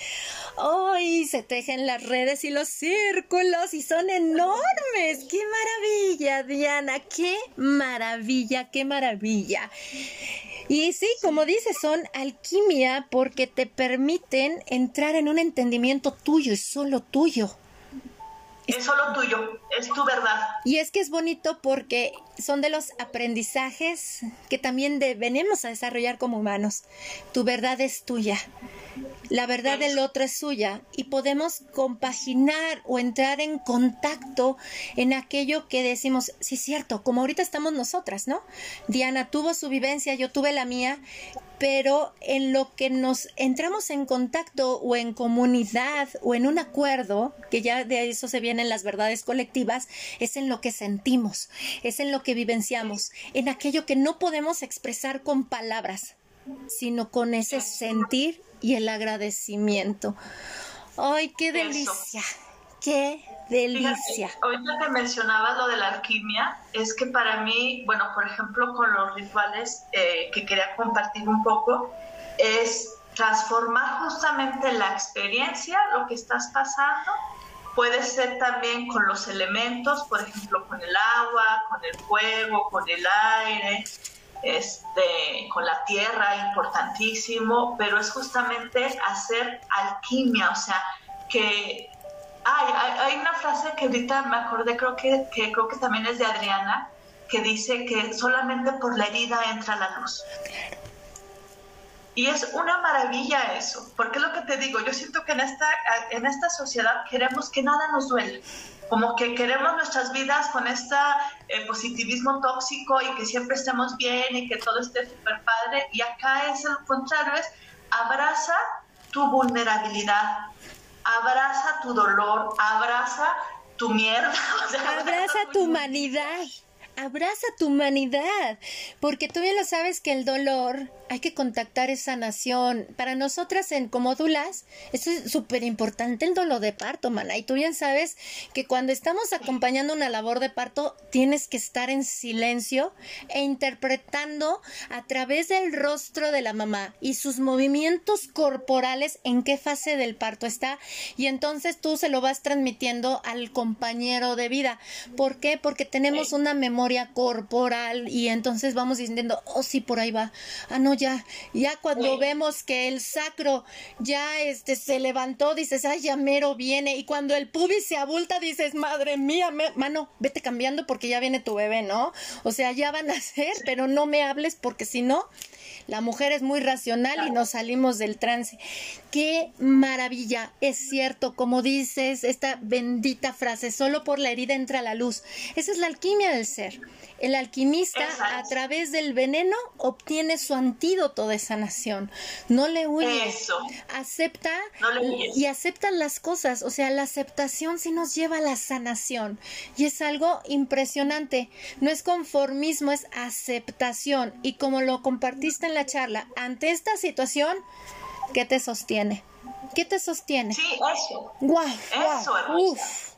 Hoy se tejen las redes y los círculos y son enormes. ¡Qué maravilla, Diana! ¡Qué maravilla, qué maravilla! Y sí, como dices, son alquimia porque te permiten entrar en un entendimiento tuyo y solo tuyo. Es solo tuyo, es tu verdad. Y es que es bonito porque son de los aprendizajes que también venimos a desarrollar como humanos. Tu verdad es tuya. La verdad del otro es suya y podemos compaginar o entrar en contacto en aquello que decimos, sí, cierto, como ahorita estamos nosotras, ¿no? Diana tuvo su vivencia, yo tuve la mía, pero en lo que nos entramos en contacto o en comunidad o en un acuerdo, que ya de eso se vienen las verdades colectivas, es en lo que sentimos, es en lo que vivenciamos, en aquello que no podemos expresar con palabras, sino con ese sentir y el agradecimiento. ¡Ay, qué delicia! ¡Qué delicia! ahorita que mencionabas lo de la alquimia, es que para mí, bueno, por ejemplo, con los rituales eh, que quería compartir un poco, es transformar justamente la experiencia, lo que estás pasando. Puede ser también con los elementos, por ejemplo, con el agua, con el fuego, con el aire, este, con la tierra, importantísimo, pero es justamente hacer alquimia, o sea, que hay, hay, una frase que ahorita me acordé, creo que, que, creo que también es de Adriana, que dice que solamente por la herida entra la luz. Y es una maravilla eso, porque es lo que te digo, yo siento que en esta, en esta sociedad queremos que nada nos duele, como que queremos nuestras vidas con este positivismo tóxico y que siempre estemos bien y que todo esté súper padre, y acá es el contrario, es abraza tu vulnerabilidad, abraza tu dolor, abraza tu mierda. abraza tu humanidad abraza tu humanidad, porque tú bien lo sabes que el dolor hay que contactar esa nación. Para nosotras en Comódulas, eso es súper importante el dolor de parto, mana. Y tú bien sabes que cuando estamos acompañando una labor de parto, tienes que estar en silencio e interpretando a través del rostro de la mamá y sus movimientos corporales en qué fase del parto está. Y entonces tú se lo vas transmitiendo al compañero de vida. ¿Por qué? Porque tenemos una memoria corporal y entonces vamos diciendo, oh sí, por ahí va. Ah, no, ya, ya cuando vemos que el sacro ya este se levantó, dices, ay, ya mero viene. Y cuando el pubis se abulta, dices, madre mía, mano, vete cambiando porque ya viene tu bebé, ¿no? O sea, ya van a ser, pero no me hables porque si no, la mujer es muy racional y nos salimos del trance. Qué maravilla, es cierto, como dices, esta bendita frase, solo por la herida entra la luz. Esa es la alquimia del ser. El alquimista a través del veneno obtiene su antídoto de sanación. No le huye. Acepta y acepta las cosas. O sea, la aceptación sí nos lleva a la sanación. Y es algo impresionante. No es conformismo, es aceptación. Y como lo compartiste en la charla, ante esta situación, ¿qué te sostiene? ¿Qué te sostiene? Sí, eso. Wow, eso,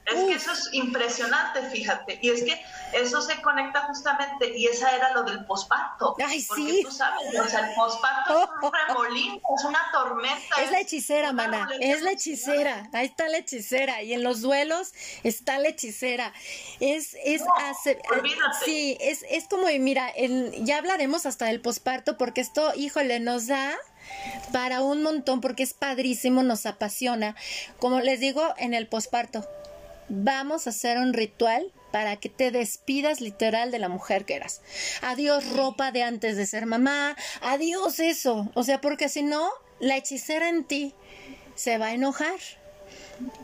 Es que eso es impresionante, fíjate. Y es que eso se conecta justamente, y esa era lo del posparto. Ay, porque tú sabes, o sea, el posparto es un remolino, es una tormenta. Es, la hechicera, mana, es la hechicera. Ahí está la hechicera. Y en los duelos está la hechicera. Es, es, sí, es, es como, mira, ya hablaremos hasta del posparto, porque esto, híjole, nos da para un montón porque es padrísimo, nos apasiona. Como les digo en el posparto, vamos a hacer un ritual para que te despidas literal de la mujer que eras. Adiós ropa de antes de ser mamá, adiós eso. O sea, porque si no, la hechicera en ti se va a enojar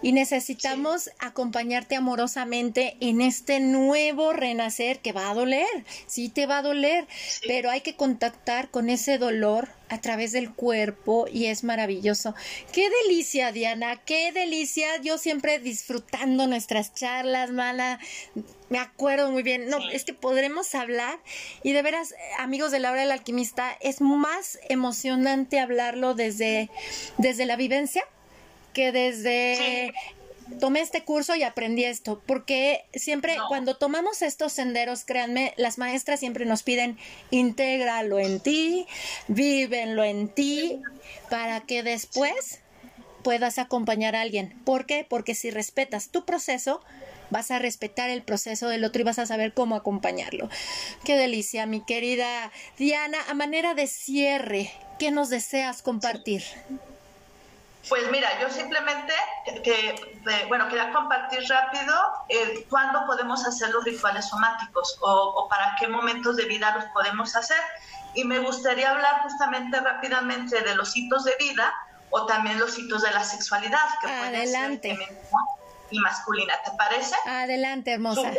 y necesitamos acompañarte amorosamente en este nuevo renacer que va a doler, sí te va a doler, pero hay que contactar con ese dolor a través del cuerpo y es maravilloso. Qué delicia, Diana, qué delicia. Yo siempre disfrutando nuestras charlas, mala. Me acuerdo muy bien. No, es que podremos hablar y de veras, amigos de la hora del alquimista, es más emocionante hablarlo desde, desde la vivencia que desde tomé este curso y aprendí esto, porque siempre cuando tomamos estos senderos, créanme, las maestras siempre nos piden intégralo en ti, vívenlo en ti, para que después puedas acompañar a alguien. ¿Por qué? Porque si respetas tu proceso, vas a respetar el proceso del otro y vas a saber cómo acompañarlo. Qué delicia, mi querida Diana. A manera de cierre, ¿qué nos deseas compartir? Pues mira, yo simplemente, que, bueno, quería compartir rápido eh, cuándo podemos hacer los rituales somáticos o, para qué momentos de vida los podemos hacer. Y me gustaría hablar justamente rápidamente de los hitos de vida o también los hitos de la sexualidad, que Adelante. ser y masculina. ¿Te parece? Adelante, hermosa.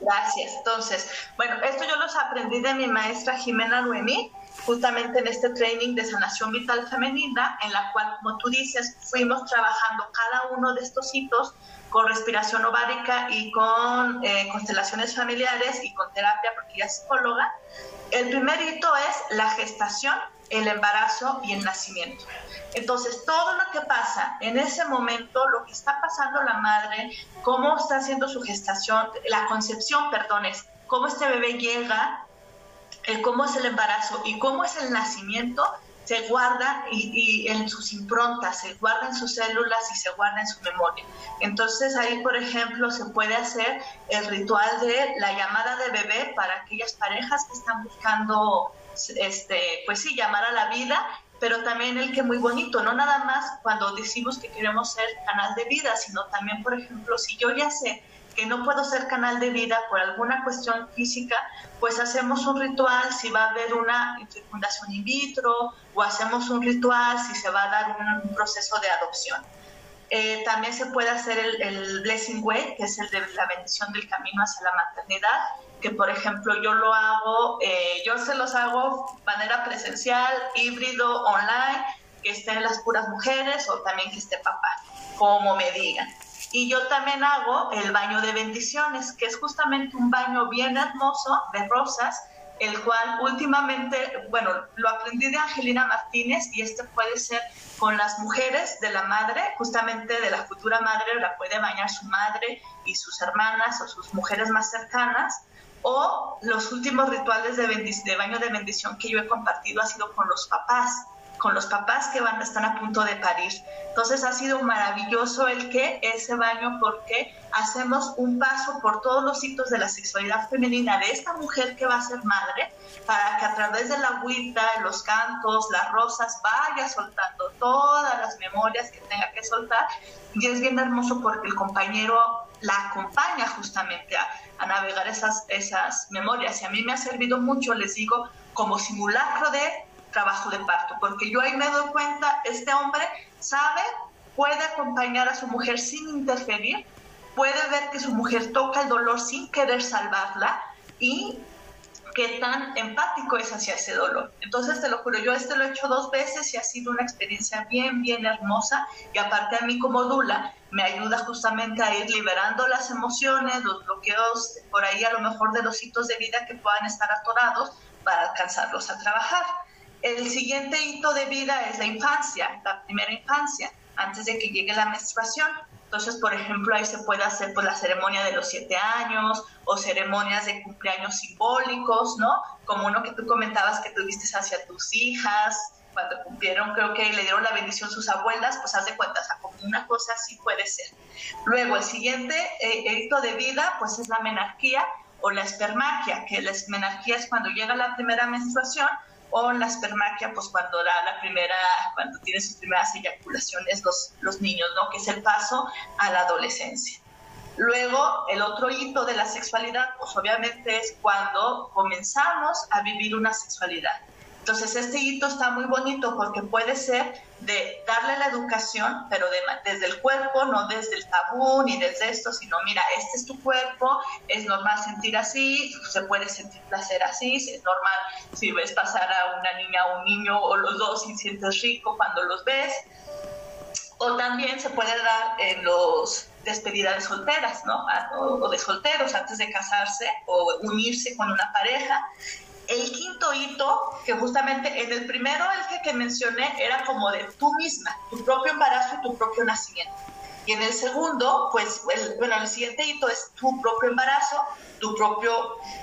Gracias. Entonces, bueno, esto yo los aprendí de mi maestra Jimena Luemi justamente en este training de sanación vital femenina, en la cual, como tú dices, fuimos trabajando cada uno de estos hitos con respiración ovárica y con eh, constelaciones familiares y con terapia, porque ella psicóloga. El primer hito es la gestación, el embarazo y el nacimiento. Entonces, todo lo que pasa en ese momento, lo que está pasando la madre, cómo está haciendo su gestación, la concepción, perdón, es cómo este bebé llega el cómo es el embarazo y cómo es el nacimiento se guarda y, en sus improntas, se guarda en sus células y se guarda en su memoria. Entonces ahí, por ejemplo, se puede hacer el ritual de la llamada de bebé para aquellas parejas que están buscando, este, pues sí, llamar a la vida, pero también el que muy bonito, no nada más cuando decimos que queremos ser canal de vida, sino también, por ejemplo, si yo ya sé que no puedo ser canal de vida por alguna cuestión física, pues hacemos un ritual si va a haber una fecundación in vitro o hacemos un ritual si se va a dar un, proceso de adopción. Eh, también se puede hacer el, Blessing Way, que es el de la bendición del camino hacia la maternidad, que por ejemplo yo lo hago, eh, yo se los hago de manera presencial, híbrido, online, que estén las puras mujeres o también que esté papá, como me digan. Y yo también hago el baño de bendiciones, que es justamente un baño bien hermoso de rosas, el cual últimamente, bueno, lo aprendí de Angelina Martínez y este puede ser con las mujeres de la madre, justamente de la futura madre, la puede bañar su madre y sus hermanas o sus mujeres más cercanas. O los últimos rituales de, de baño de bendición que yo he compartido ha sido con los papás con los papás que van, están a punto de parir. Entonces ha sido maravilloso el que ese baño porque hacemos un paso por todos los hitos de la sexualidad femenina de esta mujer que va a ser madre para que a través de la agüita, los cantos, las rosas vaya soltando todas las memorias que tenga que soltar y es bien hermoso porque el compañero la acompaña justamente a, navegar esas, esas memorias y a mí me ha servido mucho, les digo, como simulacro de trabajo de parto, porque yo ahí me doy cuenta, este hombre sabe, puede acompañar a su mujer sin interferir, puede ver que su mujer toca el dolor sin querer salvarla y qué tan empático es hacia ese dolor. Entonces, te lo juro, yo este lo he hecho dos veces y ha sido una experiencia bien, bien hermosa y aparte a mí como Dula me ayuda justamente a ir liberando las emociones, los bloqueos por ahí a lo mejor de los hitos de vida que puedan estar atorados para alcanzarlos a trabajar. El siguiente hito de vida es la infancia, la primera infancia, antes de que llegue la menstruación. Entonces, por ejemplo, ahí se puede hacer pues, la ceremonia de los siete años o ceremonias de cumpleaños simbólicos, ¿no? Como uno que tú comentabas que tuviste hacia tus hijas, cuando cumplieron, creo que le dieron la bendición sus abuelas, pues haz de cuenta, o sea, como una cosa así puede ser. Luego, el siguiente eh, hito de vida, pues es la menarquía o la espermaquia, que la menarquía es cuando llega la primera menstruación o la espermaquia, pues cuando da la primera, cuando tiene sus primeras eyaculaciones los, los niños, ¿no? Que es el paso a la adolescencia. Luego, el otro hito de la sexualidad, pues obviamente es cuando comenzamos a vivir una sexualidad. Entonces, este hito está muy bonito porque puede ser de darle la educación, pero desde el cuerpo, no desde el tabú ni desde esto, sino mira, este es tu cuerpo, es normal sentir así, se puede sentir placer así, es normal si ves pasar a una niña o un niño o los dos y sientes rico cuando los ves. O también se puede dar en los despedidas de solteras, ¿no? o de solteros antes de casarse o unirse con una pareja el quinto hito, que justamente en el primero, el que, mencioné, era como de tú misma, tu propio embarazo y tu propio nacimiento. Y en el segundo, pues, bueno, el siguiente hito es tu propio embarazo, tu propia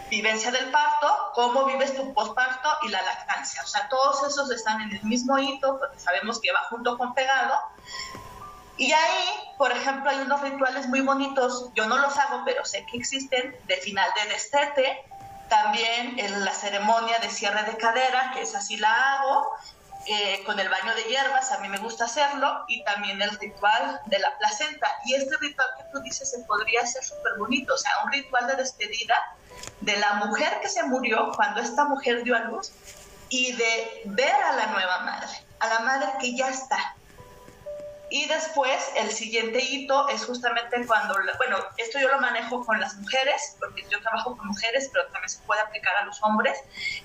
vivencia del parto, cómo vives tu posparto y la lactancia. O sea, todos esos están en el mismo hito, porque sabemos que va junto con pegado. Y ahí, por ejemplo, hay unos rituales muy bonitos, yo no los hago, pero sé que existen, de final de destete, también en la ceremonia de cierre de cadera, que es así la hago, eh, con el baño de hierbas, a mí me gusta hacerlo, y también el ritual de la placenta. Y este ritual que tú dices se podría hacer súper bonito, o sea, un ritual de despedida de la mujer que se murió cuando esta mujer dio a luz y de ver a la nueva madre, a la madre que ya está, y después el siguiente hito es justamente cuando, bueno, esto yo lo manejo con las mujeres, porque yo trabajo con mujeres, pero también se puede aplicar a los hombres,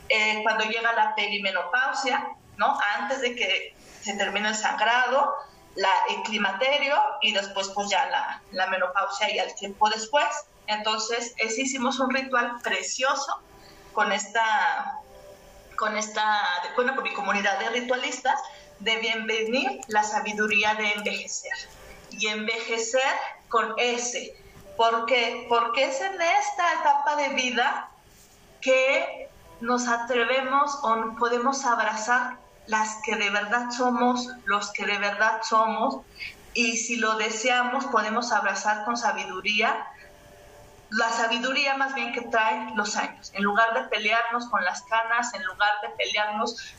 eh, cuando llega la perimenopausia, ¿no? Antes de que se termine el sangrado, la, el climaterio y después pues ya la, la menopausia y al tiempo después. Entonces, es, hicimos un ritual precioso con esta, con esta, bueno, con mi comunidad de ritualistas, de bienvenir la sabiduría de envejecer. Y envejecer con S. Porque, porque es en esta etapa de vida que nos atrevemos o podemos abrazar las que de verdad somos, los que de verdad somos, y si lo deseamos podemos abrazar con sabiduría la sabiduría más bien que trae los años. En lugar de pelearnos con las canas, en lugar de pelearnos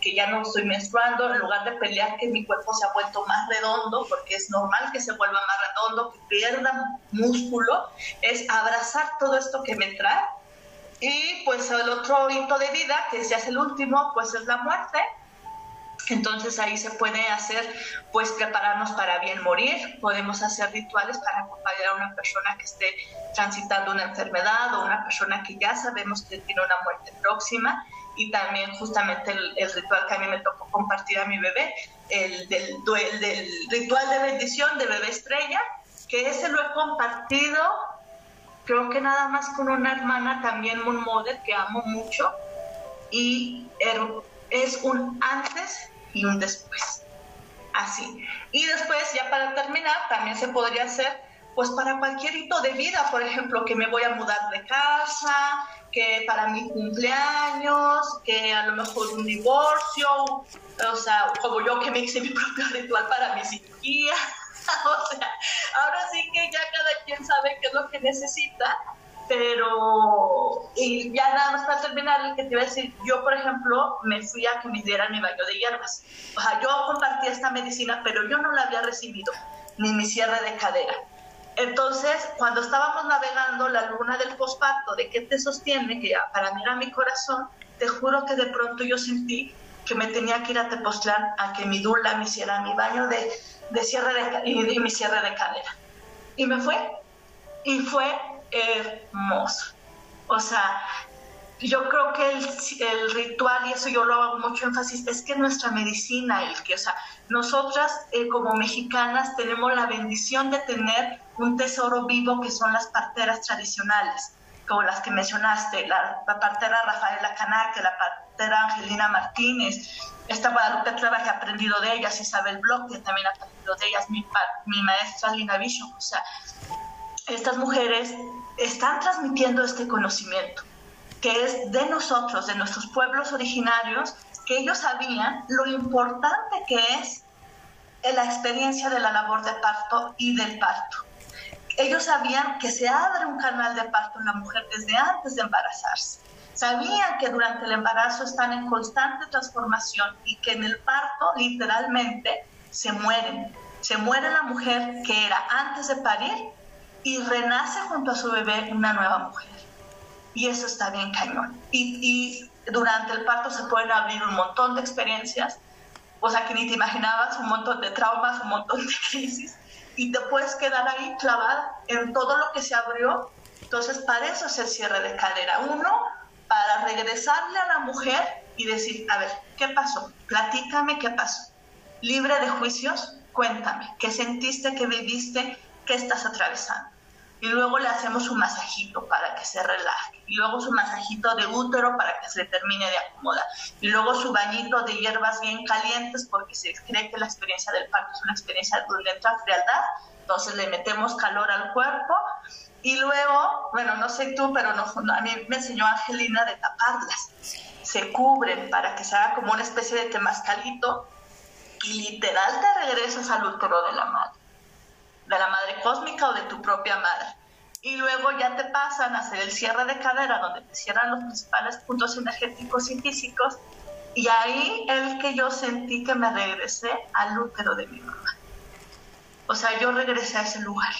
que ya no estoy menstruando, en lugar de pelear que mi cuerpo se ha vuelto más redondo, porque es normal que se vuelva más redondo, que pierda músculo, es abrazar todo esto que me trae. Y pues el otro hito de vida, que ya es el último, pues es la muerte. Entonces ahí se puede hacer, pues prepararnos para bien morir, podemos hacer rituales para acompañar a una persona que esté transitando una enfermedad o una persona que ya sabemos que tiene una muerte próxima y también justamente el, ritual que a mí me tocó compartir a mi bebé, el del, del ritual de bendición de bebé estrella, que ese lo he compartido creo que nada más con una hermana también un model que amo mucho y es un antes y un después. Así. Y después, ya para terminar, también se podría hacer, pues para cualquier hito de vida, por ejemplo, que me voy a mudar de casa, que para mi cumpleaños, que a lo mejor un divorcio, o sea, como yo que me hice mi propio ritual para mi cirugía. o sea, ahora sí que ya cada quien sabe qué es lo que necesita pero y ya nada más para terminar que te iba a decir yo por ejemplo me fui a que me dieran mi baño de hierbas o sea yo compartí esta medicina pero yo no la había recibido ni mi cierre de cadera entonces cuando estábamos navegando la luna del posparto de qué te sostiene que para mí era mi corazón te juro que de pronto yo sentí que me tenía que ir a Tepoztlán a que mi dula me hiciera mi baño de, de cierre de, y mi cierre de cadera y me fue y fue hermoso. O sea, yo creo que el, ritual, y eso yo lo hago mucho énfasis, es que nuestra medicina, el que, o sea, nosotras eh, como mexicanas tenemos la bendición de tener un tesoro vivo que son las parteras tradicionales, como las que mencionaste, la, partera Rafaela Canaque, la partera Angelina Martínez, esta Guadalupe Treva que ha aprendido de ellas, Isabel Bloch, que también ha aprendido de ellas, mi, mi maestra Lina Vision, o sea, estas mujeres están transmitiendo este conocimiento, que es de nosotros, de nuestros pueblos originarios, que ellos sabían lo importante que es la experiencia de la labor de parto y del parto. Ellos sabían que se abre un canal de parto en la mujer desde antes de embarazarse. Sabían que durante el embarazo están en constante transformación y que en el parto literalmente se mueren. Se muere la mujer que era antes de parir y renace junto a su bebé una nueva mujer. Y eso está bien cañón. Y, durante el parto se pueden abrir un montón de experiencias, o sea, que ni te imaginabas, un montón de traumas, un montón de crisis, y te puedes quedar ahí clavada en todo lo que se abrió. Entonces, para eso es el cierre de cadera. Uno, para regresarle a la mujer y decir, a ver, ¿qué pasó? Platícame qué pasó. Libre de juicios, cuéntame, ¿qué sentiste, qué viviste, qué estás atravesando? Y luego le hacemos un masajito para que se relaje, y luego su masajito de útero para que se termine de acomodar, y luego su bañito de hierbas bien calientes porque se cree que la experiencia del parto es una experiencia donde entra frialdad, entonces le metemos calor al cuerpo, y luego, bueno, no sé tú, pero a mí me enseñó Angelina de taparlas, se cubren para que se haga como una especie de temascalito, y literal te regresas al útero de la madre de la madre cósmica o de tu propia madre. Y luego ya te pasan a hacer el cierre de cadera, donde te cierran los principales puntos energéticos y físicos. Y ahí el que yo sentí que me regresé al útero de mi mamá. O sea, yo regresé a ese lugar.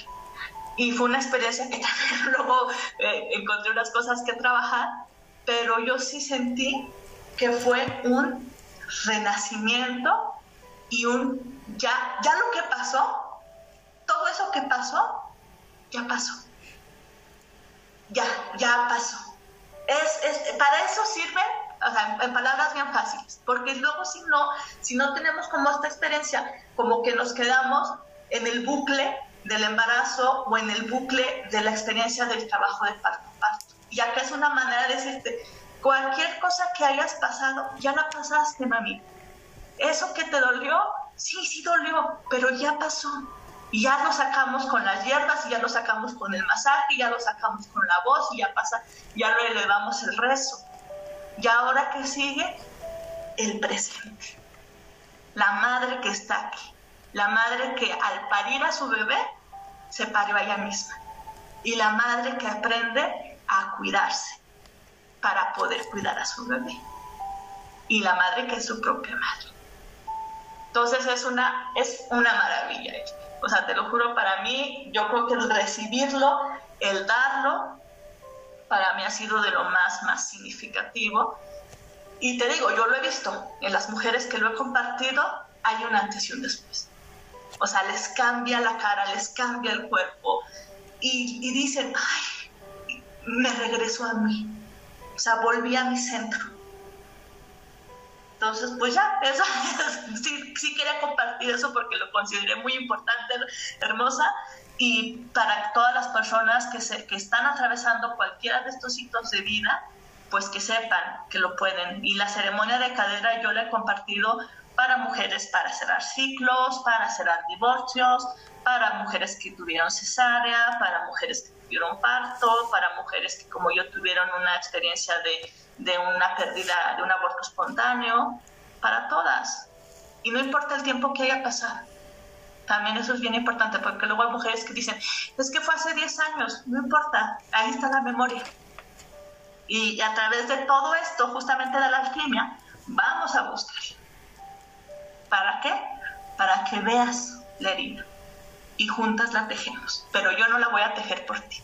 Y fue una experiencia que también luego eh, encontré unas cosas que trabajar, pero yo sí sentí que fue un renacimiento y un ya, ya lo que pasó todo eso que pasó, ya pasó. Ya, ya pasó. Es, para eso sirve, o sea, en palabras bien fáciles, porque luego si no, si no tenemos como esta experiencia, como que nos quedamos en el bucle del embarazo o en el bucle de la experiencia del trabajo de parto parto. Y acá es una manera de decirte, cualquier cosa que hayas pasado, ya la pasaste, mami. Eso que te dolió, sí, sí dolió, pero ya pasó y ya lo sacamos con las hierbas, y ya lo sacamos con el masaje, y ya lo sacamos con la voz, y ya pasa, ya lo elevamos el rezo. Y ahora que sigue, el presente. La madre que está aquí, la madre que al parir a su bebé, se parió a ella misma. Y la madre que aprende a cuidarse para poder cuidar a su bebé. Y la madre que es su propia madre. Entonces es una, es una maravilla. O sea, te lo juro, para mí, yo creo que el recibirlo, el darlo, para mí ha sido de lo más, más significativo. Y te digo, yo lo he visto en las mujeres que lo he compartido, hay un antes y un después. O sea, les cambia la cara, les cambia el cuerpo y, y dicen, ay, me regreso a mí. O sea, volví a mi centro entonces, pues ya, eso, sí, sí quería compartir eso porque lo consideré muy importante, hermosa, y para todas las personas que, se, que están atravesando cualquiera de estos hitos de vida, pues que sepan que lo pueden. Y la ceremonia de cadera yo la he compartido para mujeres para cerrar ciclos, para cerrar divorcios, para mujeres que tuvieron cesárea, para mujeres que tuvieron parto, para mujeres que como yo tuvieron una experiencia de de una pérdida, de un aborto espontáneo, para todas. Y no importa el tiempo que haya pasado. También eso es bien importante, porque luego hay mujeres que dicen, es que fue hace 10 años, no importa, ahí está la memoria. Y a través de todo esto, justamente de la alquimia, vamos a buscar. ¿Para qué? Para que veas la herida y juntas la tejemos. Pero yo no la voy a tejer por ti,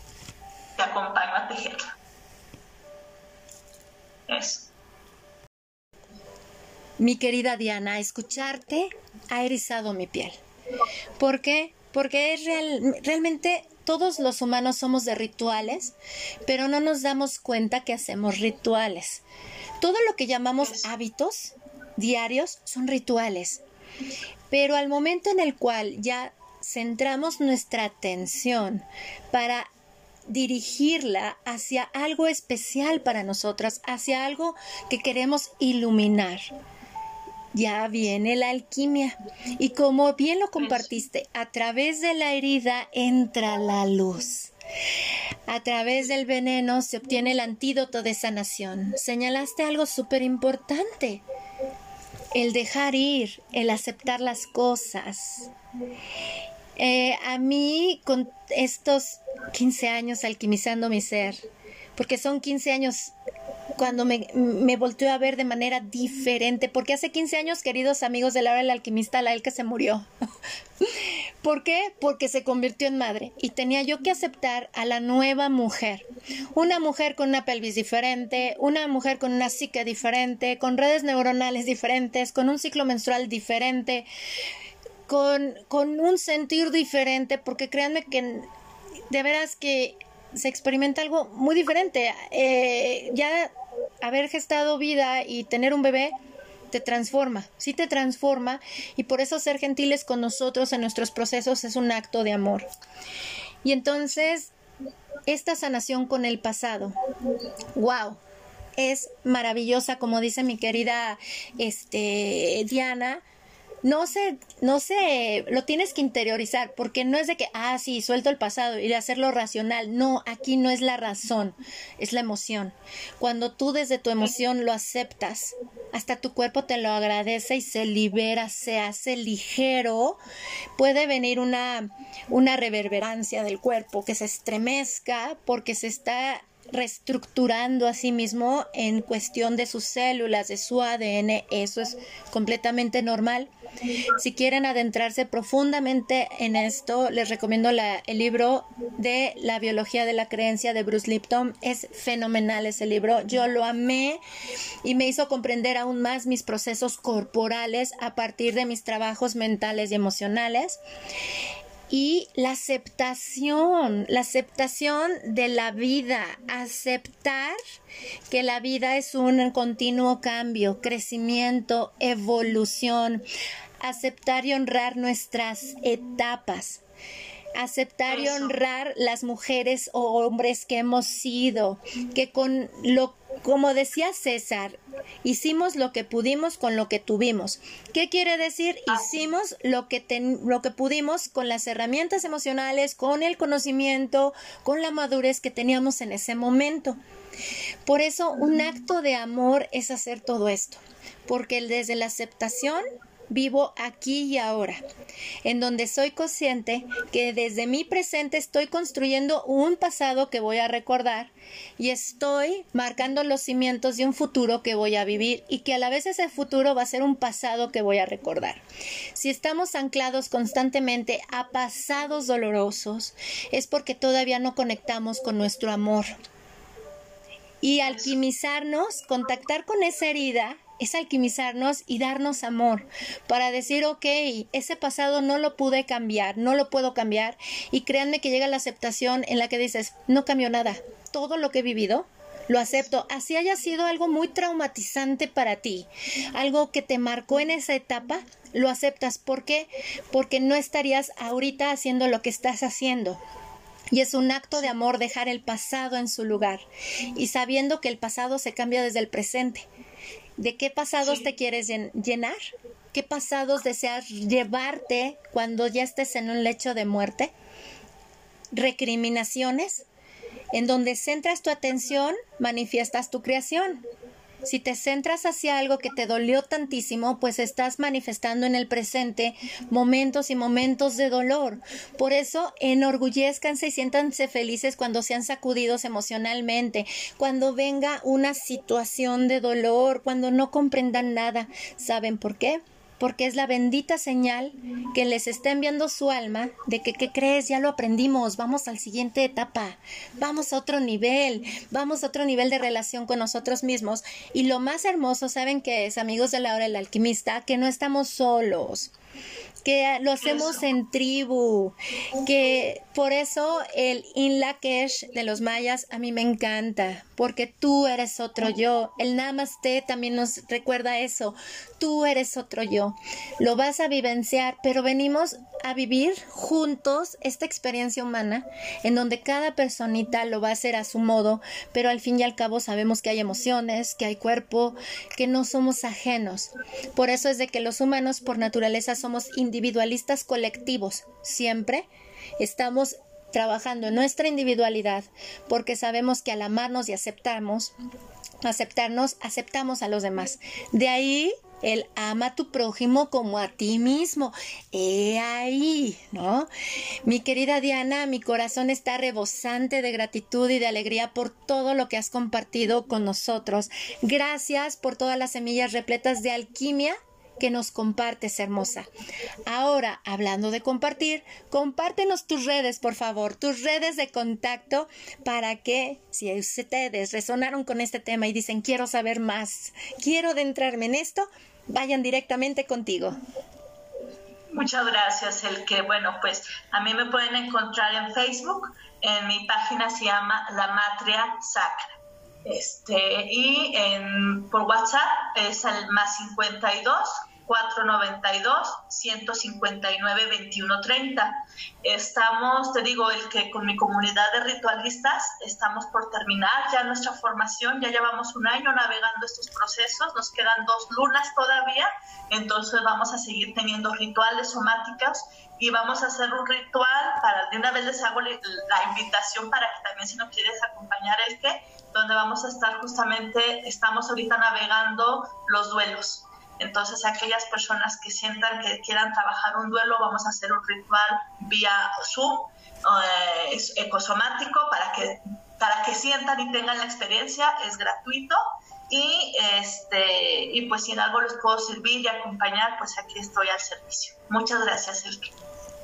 te acompaño a tejerla. Mi querida Diana, escucharte ha erizado mi piel. ¿Por qué? Porque es realmente todos los humanos somos de rituales, pero no nos damos cuenta que hacemos rituales. Todo lo que llamamos hábitos diarios son rituales. Pero al momento en el cual ya centramos nuestra atención para dirigirla hacia algo especial para nosotras, hacia algo que queremos iluminar. Ya viene la alquimia y como bien lo compartiste, a través de la herida entra la luz. A través del veneno se obtiene el antídoto de sanación. Señalaste algo súper importante. El dejar ir, el aceptar las cosas. Eh, a mí, con estos 15 años alquimizando mi ser, porque son 15 años cuando me, me volteó a ver de manera diferente, porque hace 15 años, queridos amigos de Laura el alquimista, la que se murió. ¿Por qué? Porque se convirtió en madre y tenía yo que aceptar a la nueva mujer. Una mujer con una pelvis diferente, una mujer con una psique diferente, con redes neuronales diferentes, con un ciclo menstrual diferente, con, con un sentir diferente, porque créanme que de veras que se experimenta algo muy diferente. Eh, ya haber gestado vida y tener un bebé te transforma, sí te transforma y por eso ser gentiles con nosotros en nuestros procesos es un acto de amor. Y entonces, esta sanación con el pasado, wow, es maravillosa, como dice mi querida este, Diana, no se, no se, lo tienes que interiorizar, porque no es de que, ah, sí, suelto el pasado y de hacerlo racional. No, aquí no es la razón, es la emoción. Cuando tú desde tu emoción lo aceptas, hasta tu cuerpo te lo agradece y se libera, se hace ligero, puede venir una, una reverberancia del cuerpo que se estremezca porque se está reestructurando a sí mismo en cuestión de sus células, de su ADN, eso es completamente normal. Si quieren adentrarse profundamente en esto, les recomiendo el libro de la biología de la creencia de Bruce Lipton. Es fenomenal ese libro. Yo lo amé y me hizo comprender aún más mis procesos corporales a partir de mis trabajos mentales y emocionales y la aceptación, la aceptación de la vida, aceptar que la vida es un continuo cambio, crecimiento, evolución, aceptar y honrar nuestras etapas aceptar y honrar las mujeres o hombres que hemos sido, que con lo como decía César, hicimos lo que pudimos con lo que tuvimos. ¿Qué quiere decir? Hicimos lo que, lo que pudimos con las herramientas emocionales, con el conocimiento, con la madurez que teníamos en ese momento. Por eso un acto de amor es hacer todo esto, porque desde la aceptación vivo aquí y ahora, en donde soy consciente que desde mi presente estoy construyendo un pasado que voy a recordar y estoy marcando los cimientos de un futuro que voy a vivir y que a la vez ese futuro va a ser un pasado que voy a recordar. Si estamos anclados constantemente a pasados dolorosos, es porque todavía no conectamos con nuestro amor. Y alquimizarnos, contactar con esa herida es alquimizarnos y darnos amor para decir, ok, ese pasado no lo pude cambiar, no lo puedo cambiar y créanme que llega la aceptación en la que dices, no cambió nada, todo lo que he vivido lo acepto, así haya sido algo muy traumatizante para ti, algo que te marcó en esa etapa, lo aceptas. ¿Por qué? Porque no estarías ahorita haciendo lo que estás haciendo. Y es un acto de amor dejar el pasado en su lugar y sabiendo que el pasado se cambia desde el presente. ¿De qué pasados te quieres llenar? ¿Qué pasados deseas llevarte cuando ya estés en un lecho de muerte? Recriminaciones, en donde centras tu atención, manifiestas tu creación. Si te centras hacia algo que te dolió tantísimo, pues estás manifestando en el presente momentos y momentos de dolor. Por eso, enorgullezcanse y siéntanse felices cuando sean sacudidos emocionalmente, cuando venga una situación de dolor, cuando no comprendan nada. ¿Saben por qué? Porque es la bendita señal que les está enviando su alma de que, ¿qué crees? Ya lo aprendimos, vamos al siguiente etapa, vamos a otro nivel, vamos a otro nivel de relación con nosotros mismos. Y lo más hermoso, ¿saben que es, amigos de la hora del alquimista? Que no estamos solos que lo hacemos en tribu, que por eso el Inlakesh de los mayas a mí me encanta, porque tú eres otro yo. El Namaste también nos recuerda eso, tú eres otro yo. Lo vas a vivenciar, pero venimos a vivir juntos esta experiencia humana en donde cada personita lo va a hacer a su modo, pero al fin y al cabo sabemos que hay emociones, que hay cuerpo, que no somos ajenos. Por eso es de que los humanos por naturaleza somos individualistas colectivos. Siempre estamos trabajando en nuestra individualidad porque sabemos que al amarnos y aceptarnos, aceptarnos, aceptamos a los demás. De ahí el ama a tu prójimo como a ti mismo. He ahí, ¿no? Mi querida Diana, mi corazón está rebosante de gratitud y de alegría por todo lo que has compartido con nosotros. Gracias por todas las semillas repletas de alquimia que nos compartes, hermosa. Ahora, hablando de compartir, compártenos tus redes, por favor, tus redes de contacto para que si ustedes resonaron con este tema y dicen quiero saber más, quiero adentrarme en esto, vayan directamente contigo. Muchas gracias, el que, bueno, pues a mí me pueden encontrar en Facebook, en mi página se llama La Matria Sacra. Este, y en, por WhatsApp es el más 52 492-159-2130. Estamos, te digo, el que con mi comunidad de ritualistas estamos por terminar ya nuestra formación, ya llevamos un año navegando estos procesos, nos quedan dos lunas todavía, entonces vamos a seguir teniendo rituales somáticos y vamos a hacer un ritual para, de una vez les hago la invitación para que también si no quieres acompañar este, donde vamos a estar justamente, estamos ahorita navegando los duelos entonces, aquellas personas que sientan que quieran trabajar un duelo, vamos a hacer un ritual vía Zoom, eh, ecosomático, para que, para que sientan y tengan la experiencia, es gratuito. Y, este, y pues si en algo les puedo servir y acompañar, pues aquí estoy al servicio. Muchas gracias, Elke.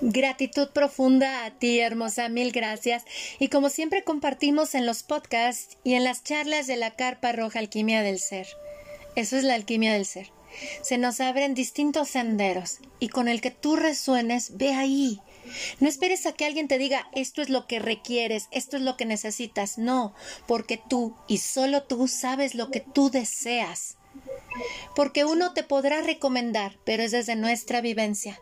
Gratitud profunda a ti, hermosa, mil gracias. Y como siempre compartimos en los podcasts y en las charlas de la Carpa Roja Alquimia del Ser. Eso es la alquimia del ser se nos abren distintos senderos y con el que tú resuenes, ve ahí. No esperes a que alguien te diga esto es lo que requieres, esto es lo que necesitas. No, porque tú y solo tú sabes lo que tú deseas. Porque uno te podrá recomendar, pero es desde nuestra vivencia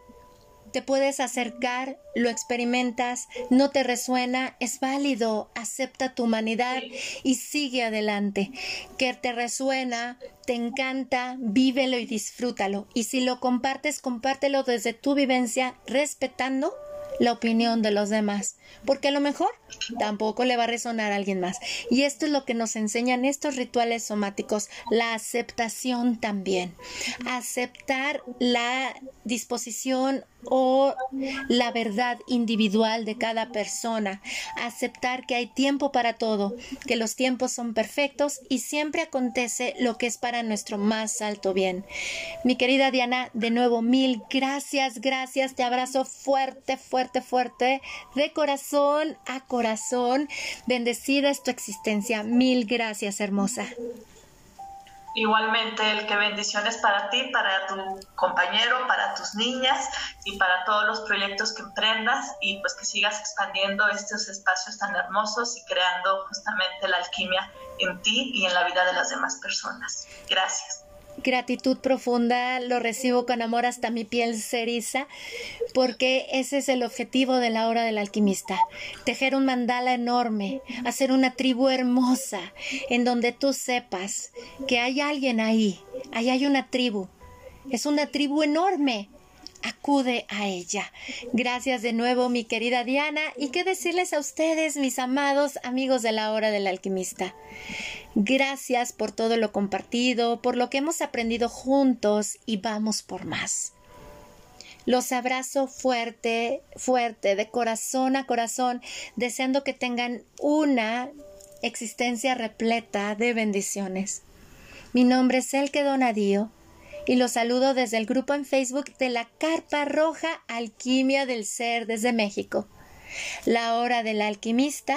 te puedes acercar, lo experimentas, no te resuena, es válido, acepta tu humanidad y sigue adelante. Que te resuena, te encanta, vívelo y disfrútalo. Y si lo compartes, compártelo desde tu vivencia, respetando la opinión de los demás, porque a lo mejor tampoco le va a resonar a alguien más. Y esto es lo que nos enseñan estos rituales somáticos, la aceptación también, aceptar la disposición o la verdad individual de cada persona, aceptar que hay tiempo para todo, que los tiempos son perfectos y siempre acontece lo que es para nuestro más alto bien. Mi querida Diana, de nuevo mil gracias, gracias, te abrazo fuerte, fuerte, fuerte, de corazón a corazón, bendecida es tu existencia, mil gracias, hermosa. Igualmente, el que bendiciones para ti, para tu compañero, para tus niñas y para todos los proyectos que emprendas y pues que sigas expandiendo estos espacios tan hermosos y creando justamente la alquimia en ti y en la vida de las demás personas. Gracias gratitud profunda, lo recibo con amor hasta mi piel se porque ese es el objetivo de la hora del alquimista, tejer un mandala enorme, hacer una tribu hermosa, en donde tú sepas que hay alguien ahí, ahí hay una tribu, es una tribu enorme, acude a ella. Gracias de nuevo, mi querida Diana, y qué decirles a ustedes, mis amados amigos de la hora del alquimista. Gracias por todo lo compartido, por lo que hemos aprendido juntos y vamos por más. Los abrazo fuerte, fuerte, de corazón a corazón, deseando que tengan una existencia repleta de bendiciones. Mi nombre es Elke Donadío y los saludo desde el grupo en Facebook de la Carpa Roja Alquimia del Ser desde México. La hora del alquimista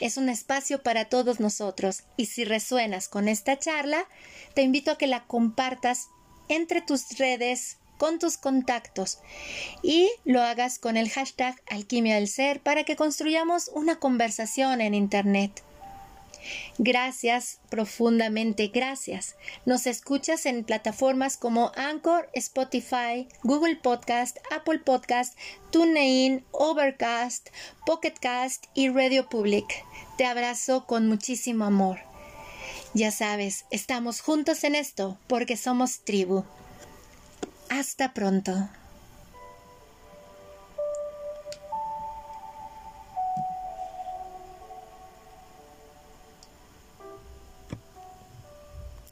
es un espacio para todos nosotros y si resuenas con esta charla, te invito a que la compartas entre tus redes, con tus contactos y lo hagas con el hashtag Alquimia del Ser para que construyamos una conversación en Internet. Gracias, profundamente gracias. Nos escuchas en plataformas como Anchor, Spotify, Google Podcast, Apple Podcast, TuneIn, Overcast, Pocketcast y Radio Public. Te abrazo con muchísimo amor. Ya sabes, estamos juntos en esto porque somos tribu. Hasta pronto.